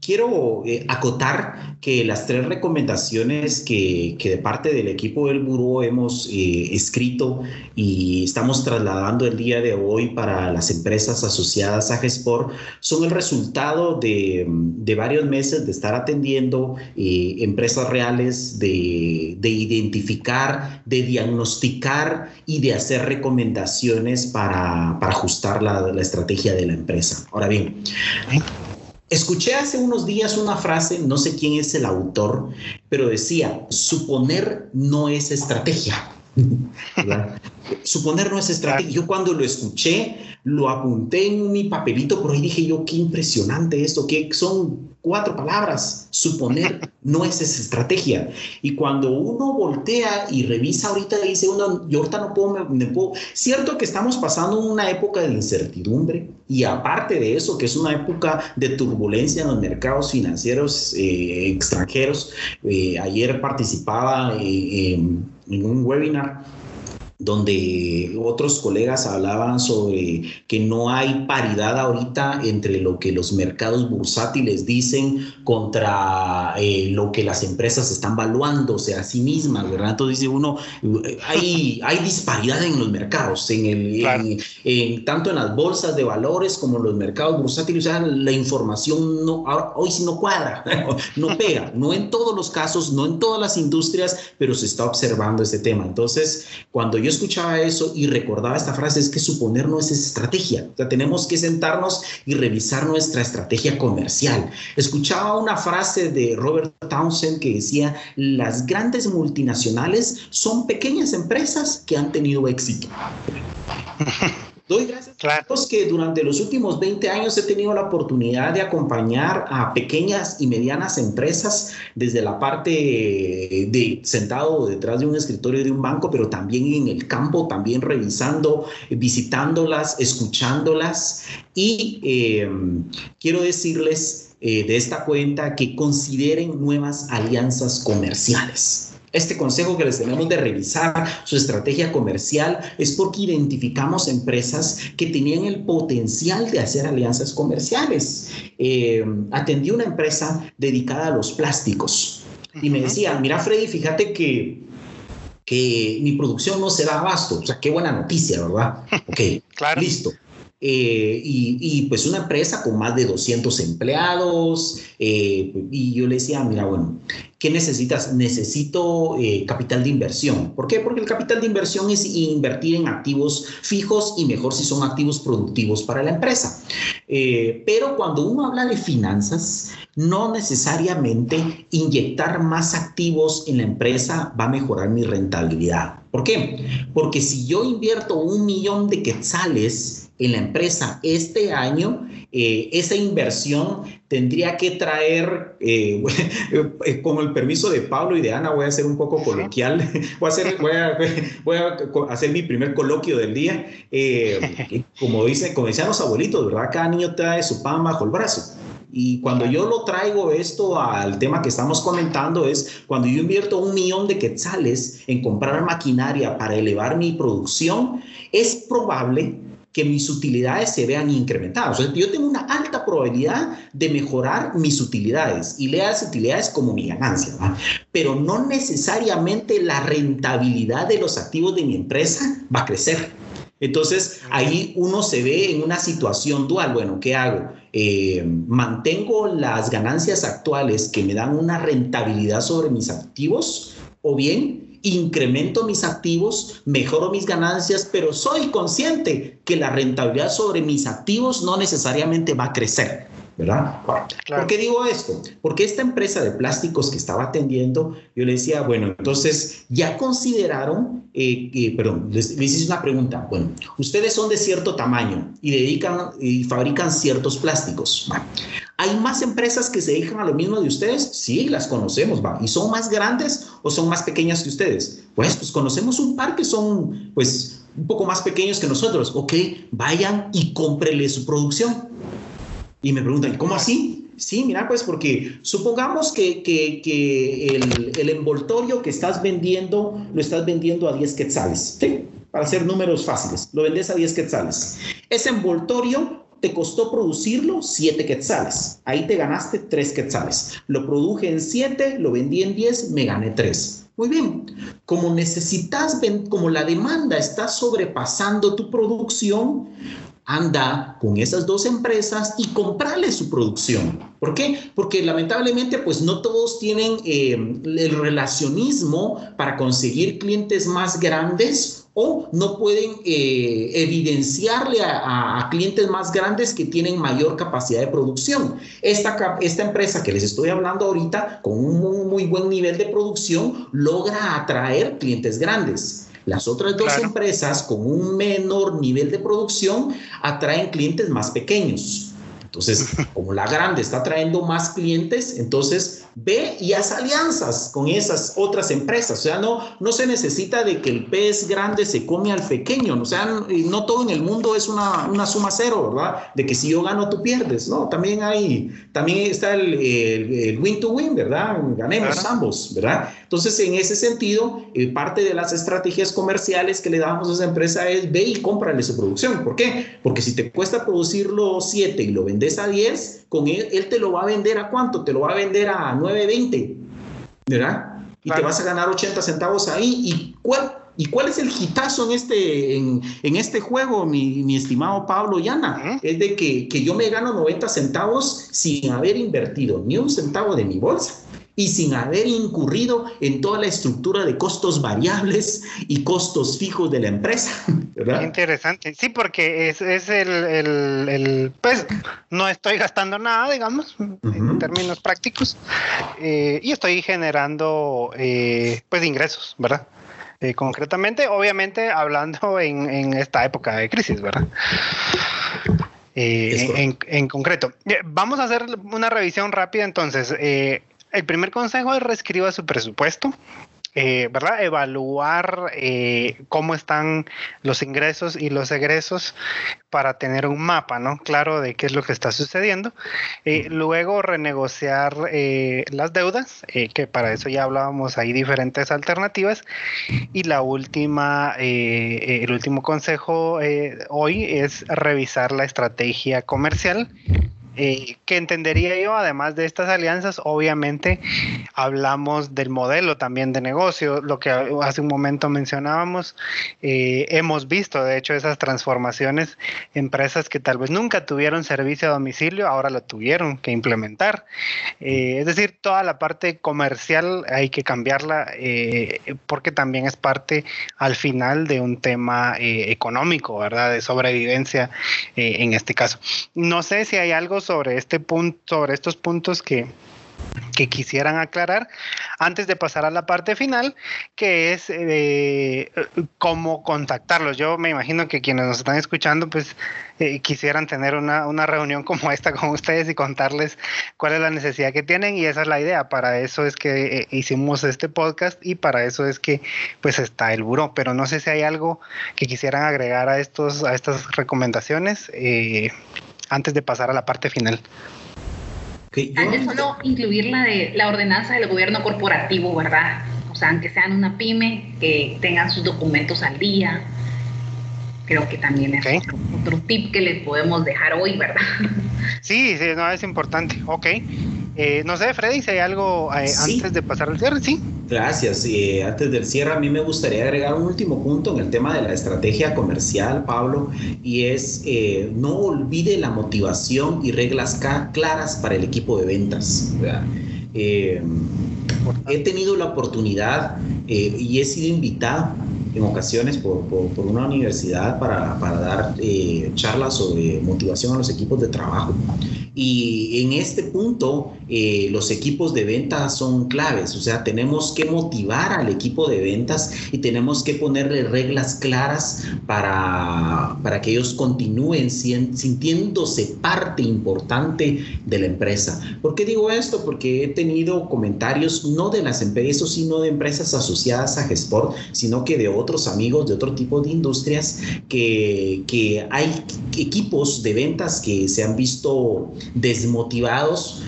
quiero eh, acotar que las tres recomendaciones que, que, de parte del equipo del buró hemos escrito y estamos trasladando el día de hoy para las empresas asociadas a GESPOR son el resultado de, de varios meses de estar atendiendo eh, empresas reales, de, identificar, de diagnosticar y de hacer recomendaciones para, ajustar la, estrategia de la empresa. Ahora bien, Escuché hace unos días una frase, no sé quién es el autor, pero decía, suponer no es estrategia. [laughs] Suponer no es estrategia. Yo cuando lo escuché, lo apunté en mi papelito, por ahí dije yo, qué impresionante esto, que son cuatro palabras. Suponer [laughs] no es estrategia. Y cuando uno voltea y revisa ahorita, dice uno, yo ahorita no puedo, me, puedo. Cierto que estamos pasando una época de incertidumbre y aparte de eso, que es una época de turbulencia en los mercados financieros eh, extranjeros. Eh, ayer participaba eh, en un webinar donde otros colegas hablaban sobre que no hay paridad ahorita entre lo que los mercados bursátiles dicen contra eh, lo que las empresas están valuándose a sí mismas, ¿verdad? Entonces dice uno, hay, hay disparidad en los mercados, en el, tanto en las bolsas de valores como en los mercados bursátiles, o sea, la información no, hoy sí no cuadra, [laughs] no pega, no en todos los casos, no en todas las industrias, pero se está observando este tema. Entonces, cuando yo escuchaba eso y recordaba esta frase, es que suponer no es estrategia. O tenemos que sentarnos y revisar nuestra estrategia comercial. Escuchaba una frase de Robert Townsend que decía, las grandes multinacionales son pequeñas empresas que han tenido éxito. [laughs] Doy gracias a Dios que durante los últimos 20 años he tenido la oportunidad de acompañar a pequeñas y medianas empresas desde la parte de sentado detrás de un escritorio de un banco, pero también en el campo, también revisando, visitándolas, escuchándolas. Y eh, quiero decirles eh, de esta cuenta que consideren nuevas alianzas comerciales. Este consejo que les tenemos de revisar su estrategia comercial es porque identificamos empresas que tenían el potencial de hacer alianzas comerciales. Eh, atendí una empresa dedicada a los plásticos y me decía, mira Freddy, fíjate que que mi producción no se da abasto. O sea, qué buena noticia, ¿verdad? Ok, [laughs] claro. listo. Eh, y, pues una empresa con más de 200 empleados. Eh, y yo le decía, mira, bueno, ¿qué necesitas? Necesito eh, capital de inversión. ¿Por qué? Porque el capital de inversión es invertir en activos fijos y mejor si son activos productivos para la empresa. pero cuando uno habla de finanzas, no necesariamente inyectar más activos en la empresa va a mejorar mi rentabilidad. ¿Por qué? Porque si yo invierto un millón de quetzales, en la empresa este año, eh, esa inversión tendría que traer, eh, [laughs] eh, con el permiso de Pablo y de Ana, voy a hacer un poco coloquial, [laughs] voy a hacer, voy a, [laughs] hacer mi primer coloquio del día. como, dice, como decían los abuelitos, ¿verdad? Cada niño trae su pan bajo el brazo. Y cuando yo lo traigo esto al tema que estamos comentando es cuando yo invierto un millón de quetzales en comprar maquinaria para elevar mi producción, es probable que mis utilidades se vean incrementadas. O yo tengo una alta probabilidad de mejorar mis utilidades y lea las utilidades como mi ganancia, pero no necesariamente la rentabilidad de los activos de mi empresa va a crecer. Entonces, ahí uno se ve en una situación dual. Bueno, ¿qué hago? Eh, ¿Mantengo las ganancias actuales que me dan una rentabilidad sobre mis activos? ¿O bien incremento mis activos, mejoro mis ganancias, pero soy consciente que la rentabilidad sobre mis activos no necesariamente va a crecer. ¿Verdad? ¿Por qué digo esto? Porque esta empresa de plásticos que estaba atendiendo, yo le decía, bueno, entonces ya consideraron, eh, perdón, les, hice una pregunta, bueno, ustedes son de cierto tamaño y dedican y fabrican ciertos plásticos. ¿Hay más empresas que se dedican a lo mismo de ustedes? Sí, las conocemos, va. ¿Y son más grandes o son más pequeñas que ustedes? Pues, pues conocemos un par que son, pues, un poco más pequeños que nosotros. Ok, vayan y cómprele su producción. Y me preguntan, ¿cómo así? Sí, mira, pues porque supongamos que, el, el, envoltorio que estás vendiendo lo estás vendiendo a 10 quetzales, ¿sí? Para hacer números fáciles, lo vendes a 10 quetzales. Ese envoltorio te costó producirlo 7 quetzales. Ahí te ganaste 3 quetzales. Lo produje en 7, lo vendí en 10, me gané 3. Muy bien, como necesitas, como la demanda está sobrepasando tu producción, anda con esas dos empresas y comprarle su producción. ¿Por qué? Porque lamentablemente pues no todos tienen eh, el relacionismo para conseguir clientes más grandes o no pueden eh, evidenciarle a, clientes más grandes que tienen mayor capacidad de producción. Esta, esta empresa que les estoy hablando ahorita, con un muy, muy buen nivel de producción, logra atraer clientes grandes. Las otras dos empresas con un menor nivel de producción atraen clientes más pequeños. Entonces, [laughs] como la grande está trayendo más clientes, entonces ve y haz alianzas con esas otras empresas. O sea, no, no se necesita de que el pez grande se come al pequeño. O sea, no todo en el mundo es una, una suma cero, ¿verdad? De que si yo gano, tú pierdes. No, también hay, también está el, win to win, ¿verdad? Ganemos ambos, ¿verdad? Entonces, en ese sentido, eh, parte de las estrategias comerciales que le damos a esa empresa es ve y cómprale su producción. ¿Por qué? Porque si te cuesta producirlo 7 y lo vendes a 10, con él, él te lo va a vender a cuánto? Te lo va a vender a 9.20, ¿verdad? Y te vas a ganar 80 centavos ahí. ¿Y cuál, ¿Y cuál es el hitazo en este, en, este juego, mi, mi, estimado Pablo Llana? Es de que, que yo me gano 90 centavos sin haber invertido ni un centavo de mi bolsa y sin haber incurrido en toda la estructura de costos variables y costos fijos de la empresa. [laughs] ¿verdad? Interesante. Sí, porque es, es el, el, pues no estoy gastando nada, digamos, en términos prácticos, eh, y estoy generando eh, pues ingresos, ¿verdad? Eh, concretamente, obviamente hablando [laughs] en, en, esta época de crisis, ¿verdad? en, en, concreto. Vamos a hacer una revisión rápida entonces. El primer consejo es reescriba su presupuesto. Eh, ¿verdad? Evaluar eh, cómo están los ingresos y los egresos para tener un mapa, ¿no? Claro de qué es lo que está sucediendo. Eh, luego renegociar las deudas, que para eso ya hablábamos, hay diferentes alternativas. Y la última, el último consejo hoy es revisar la estrategia comercial eh, que entendería yo, además de estas alianzas, obviamente hablamos del modelo también de negocio, lo que hace un momento mencionábamos, eh, hemos visto de hecho esas transformaciones, empresas que tal vez nunca tuvieron servicio a domicilio, ahora lo tuvieron que implementar. Eh, es decir, toda la parte comercial hay que cambiarla porque también es parte al final de un tema económico, ¿verdad? De sobrevivencia en este caso. No sé si hay algo sobre este punto, sobre estos puntos que, que quisieran aclarar antes de pasar a la parte final, que es eh, cómo contactarlos. Yo me imagino que quienes nos están escuchando, pues eh, quisieran tener una, una, reunión como esta con ustedes y contarles cuál es la necesidad que tienen y esa es la idea. Para eso es que eh, hicimos este podcast y para eso es que pues está el buró. Pero no sé si hay algo que quisieran agregar a estos a estas recomendaciones antes de pasar a la parte final. Antes solo incluir la de la ordenanza del gobierno corporativo, ¿verdad? O sea, aunque sean una pyme, que tengan sus documentos al día. Creo que también es otro, tip que les podemos dejar hoy, ¿verdad? [laughs] Sí, sí, no, es importante. Ok. Eh, no sé, Freddy, si hay algo eh, antes de pasar al cierre, sí. Gracias. y antes del cierre, a mí me gustaría agregar un último punto en el tema de la estrategia comercial, Pablo, y es eh, no olvide la motivación y reglas claras para el equipo de ventas. he tenido la oportunidad y he sido invitado en ocasiones por, por, una universidad para, para dar eh, charlas sobre motivación a los equipos de trabajo. Y en este punto, eh, los equipos de ventas son claves, o sea, tenemos que motivar al equipo de ventas y tenemos que ponerle reglas claras para, para que ellos continúen sintiéndose parte importante de la empresa. ¿Por qué digo esto? Porque he tenido comentarios no de las empresas, sino de empresas asociadas a Gesport, sino que de otros amigos de otro tipo de industrias que, que hay equipos de ventas que se han visto desmotivados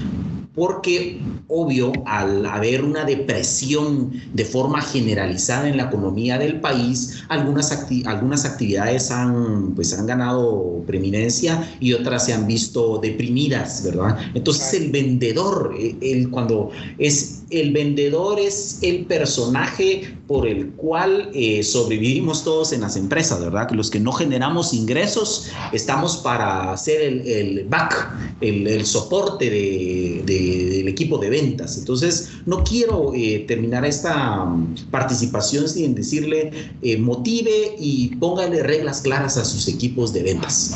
porque obvio, al haber una depresión de forma generalizada en la economía del país, algunas, algunas actividades han, pues, han ganado preeminencia y otras se han visto deprimidas, ¿verdad? Entonces el vendedor, eh, cuando es el vendedor es el personaje por el cual eh, sobrevivimos todos en las empresas, ¿verdad? Los que no generamos ingresos estamos para hacer el, back, el, soporte del equipo de ventas. Entonces, no quiero eh, terminar esta mm, participación sin decirle eh, motive y póngale reglas claras a sus equipos de ventas.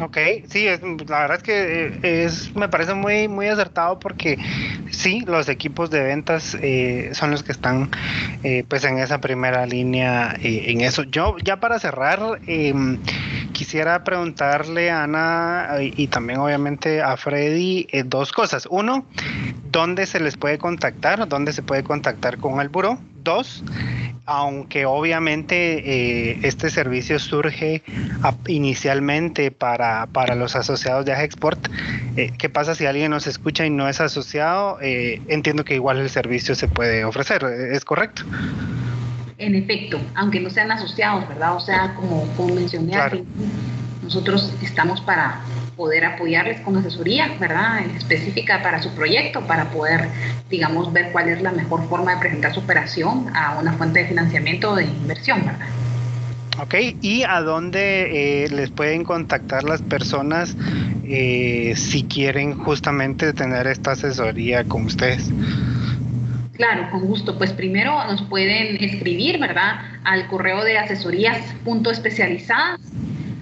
Ok, sí, la verdad es que eh, es, me parece muy, muy acertado porque sí, los equipos de ventas eh, son los que están eh, pues en esa primera línea en eso. Yo ya para cerrar em, quisiera preguntarle a Ana y también obviamente a Freddy dos cosas. Uno, ¿dónde se les puede contactar? ¿Dónde se puede contactar con el buro? Dos, aunque obviamente eh, este servicio surge inicialmente para, los asociados de Agexport, eh, ¿qué pasa si alguien nos escucha y no es asociado? Eh, entiendo que igual el servicio se puede ofrecer, ¿es correcto? En efecto, aunque no sean asociados, ¿verdad? O sea, como, como mencioné, nosotros estamos para poder apoyarles con asesoría, ¿verdad? Específica para su proyecto, para poder, digamos, ver cuál es la mejor forma de presentar su operación a una fuente de financiamiento de inversión, ¿verdad? Ok, ¿y a dónde eh, les pueden contactar las personas eh, si quieren justamente tener esta asesoría con ustedes? Claro, con gusto. Pues primero nos pueden escribir, ¿verdad? Al correo de asesorías.especializadas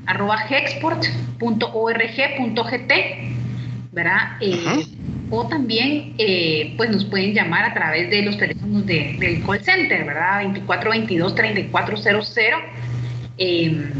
arroba hexport.org.gt, ¿verdad? Eh, o también eh, pues nos pueden llamar a través de los teléfonos del call center, ¿verdad? 2422-3400. Eh,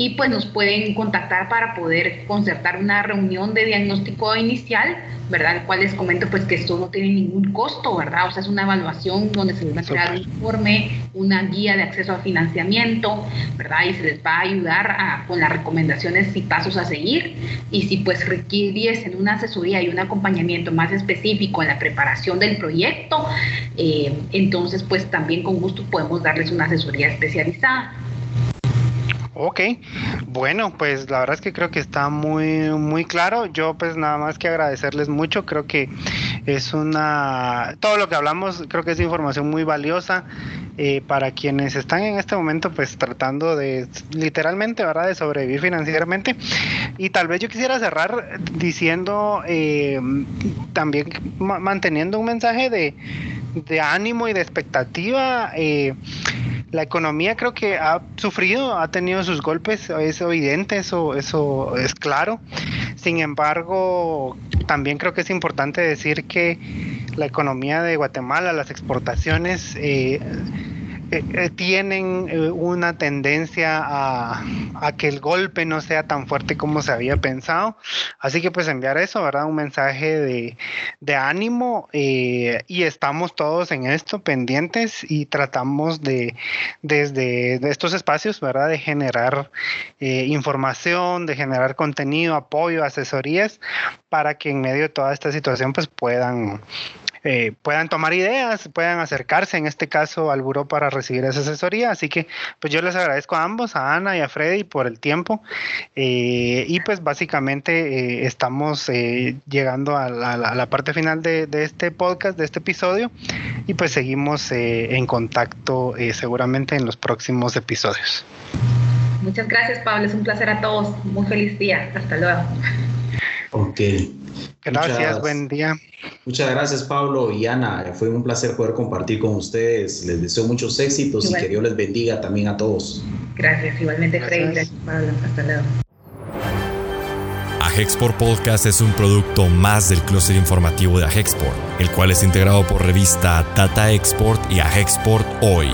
y pues nos pueden contactar para poder concertar una reunión de diagnóstico inicial, ¿verdad? El cual les comento pues que esto no tiene ningún costo, ¿verdad? O sea, es una evaluación donde se les va a crear un informe, una guía de acceso a financiamiento, ¿verdad? Y se les va a ayudar con las recomendaciones y pasos a seguir. Y si pues requiriesen una asesoría y un acompañamiento más específico en la preparación del proyecto, eh, entonces pues también con gusto podemos darles una asesoría especializada. Ok, bueno, pues la verdad es que creo que está muy, muy claro. Yo pues nada más que agradecerles mucho. Creo que es una, todo lo que hablamos creo que es información muy valiosa eh, para quienes están en este momento pues tratando de literalmente, ¿verdad? De sobrevivir financieramente. Y tal vez yo quisiera cerrar diciendo eh, también manteniendo un mensaje de, de ánimo y de expectativa. Eh, la economía creo que ha sufrido, ha tenido sus golpes, es evidente, eso, eso es claro. Sin embargo, también creo que es importante decir que la economía de Guatemala, las exportaciones, eh, eh, eh, tienen eh, una tendencia a, que el golpe no sea tan fuerte como se había pensado. Así que pues enviar eso, ¿verdad? Un mensaje de, ánimo y estamos todos en esto pendientes y tratamos de desde estos espacios, ¿verdad? De generar información, de generar contenido, apoyo, asesorías para que en medio de toda esta situación pues puedan eh, puedan tomar ideas, puedan acercarse en este caso al buró para recibir esa asesoría. Así que pues yo les agradezco a ambos, a Ana y a Freddy por el tiempo. Eh, y pues básicamente eh, estamos llegando a la, parte final de, de, este podcast, de este episodio. Y pues seguimos en contacto seguramente en los próximos episodios. Muchas gracias Pablo, es un placer a todos. Muy feliz día. Hasta luego. Ok. Gracias, buen día. Muchas gracias, Pablo y Ana. Fue un placer poder compartir con ustedes. Les deseo muchos éxitos y que Dios les bendiga también a todos. Gracias, igualmente, Freddy. Gracias, Pablo. Hasta luego. Agexport Podcast es un producto más del clúster informativo de Agexport, el cual es integrado por revista Data Export y Agexport Hoy.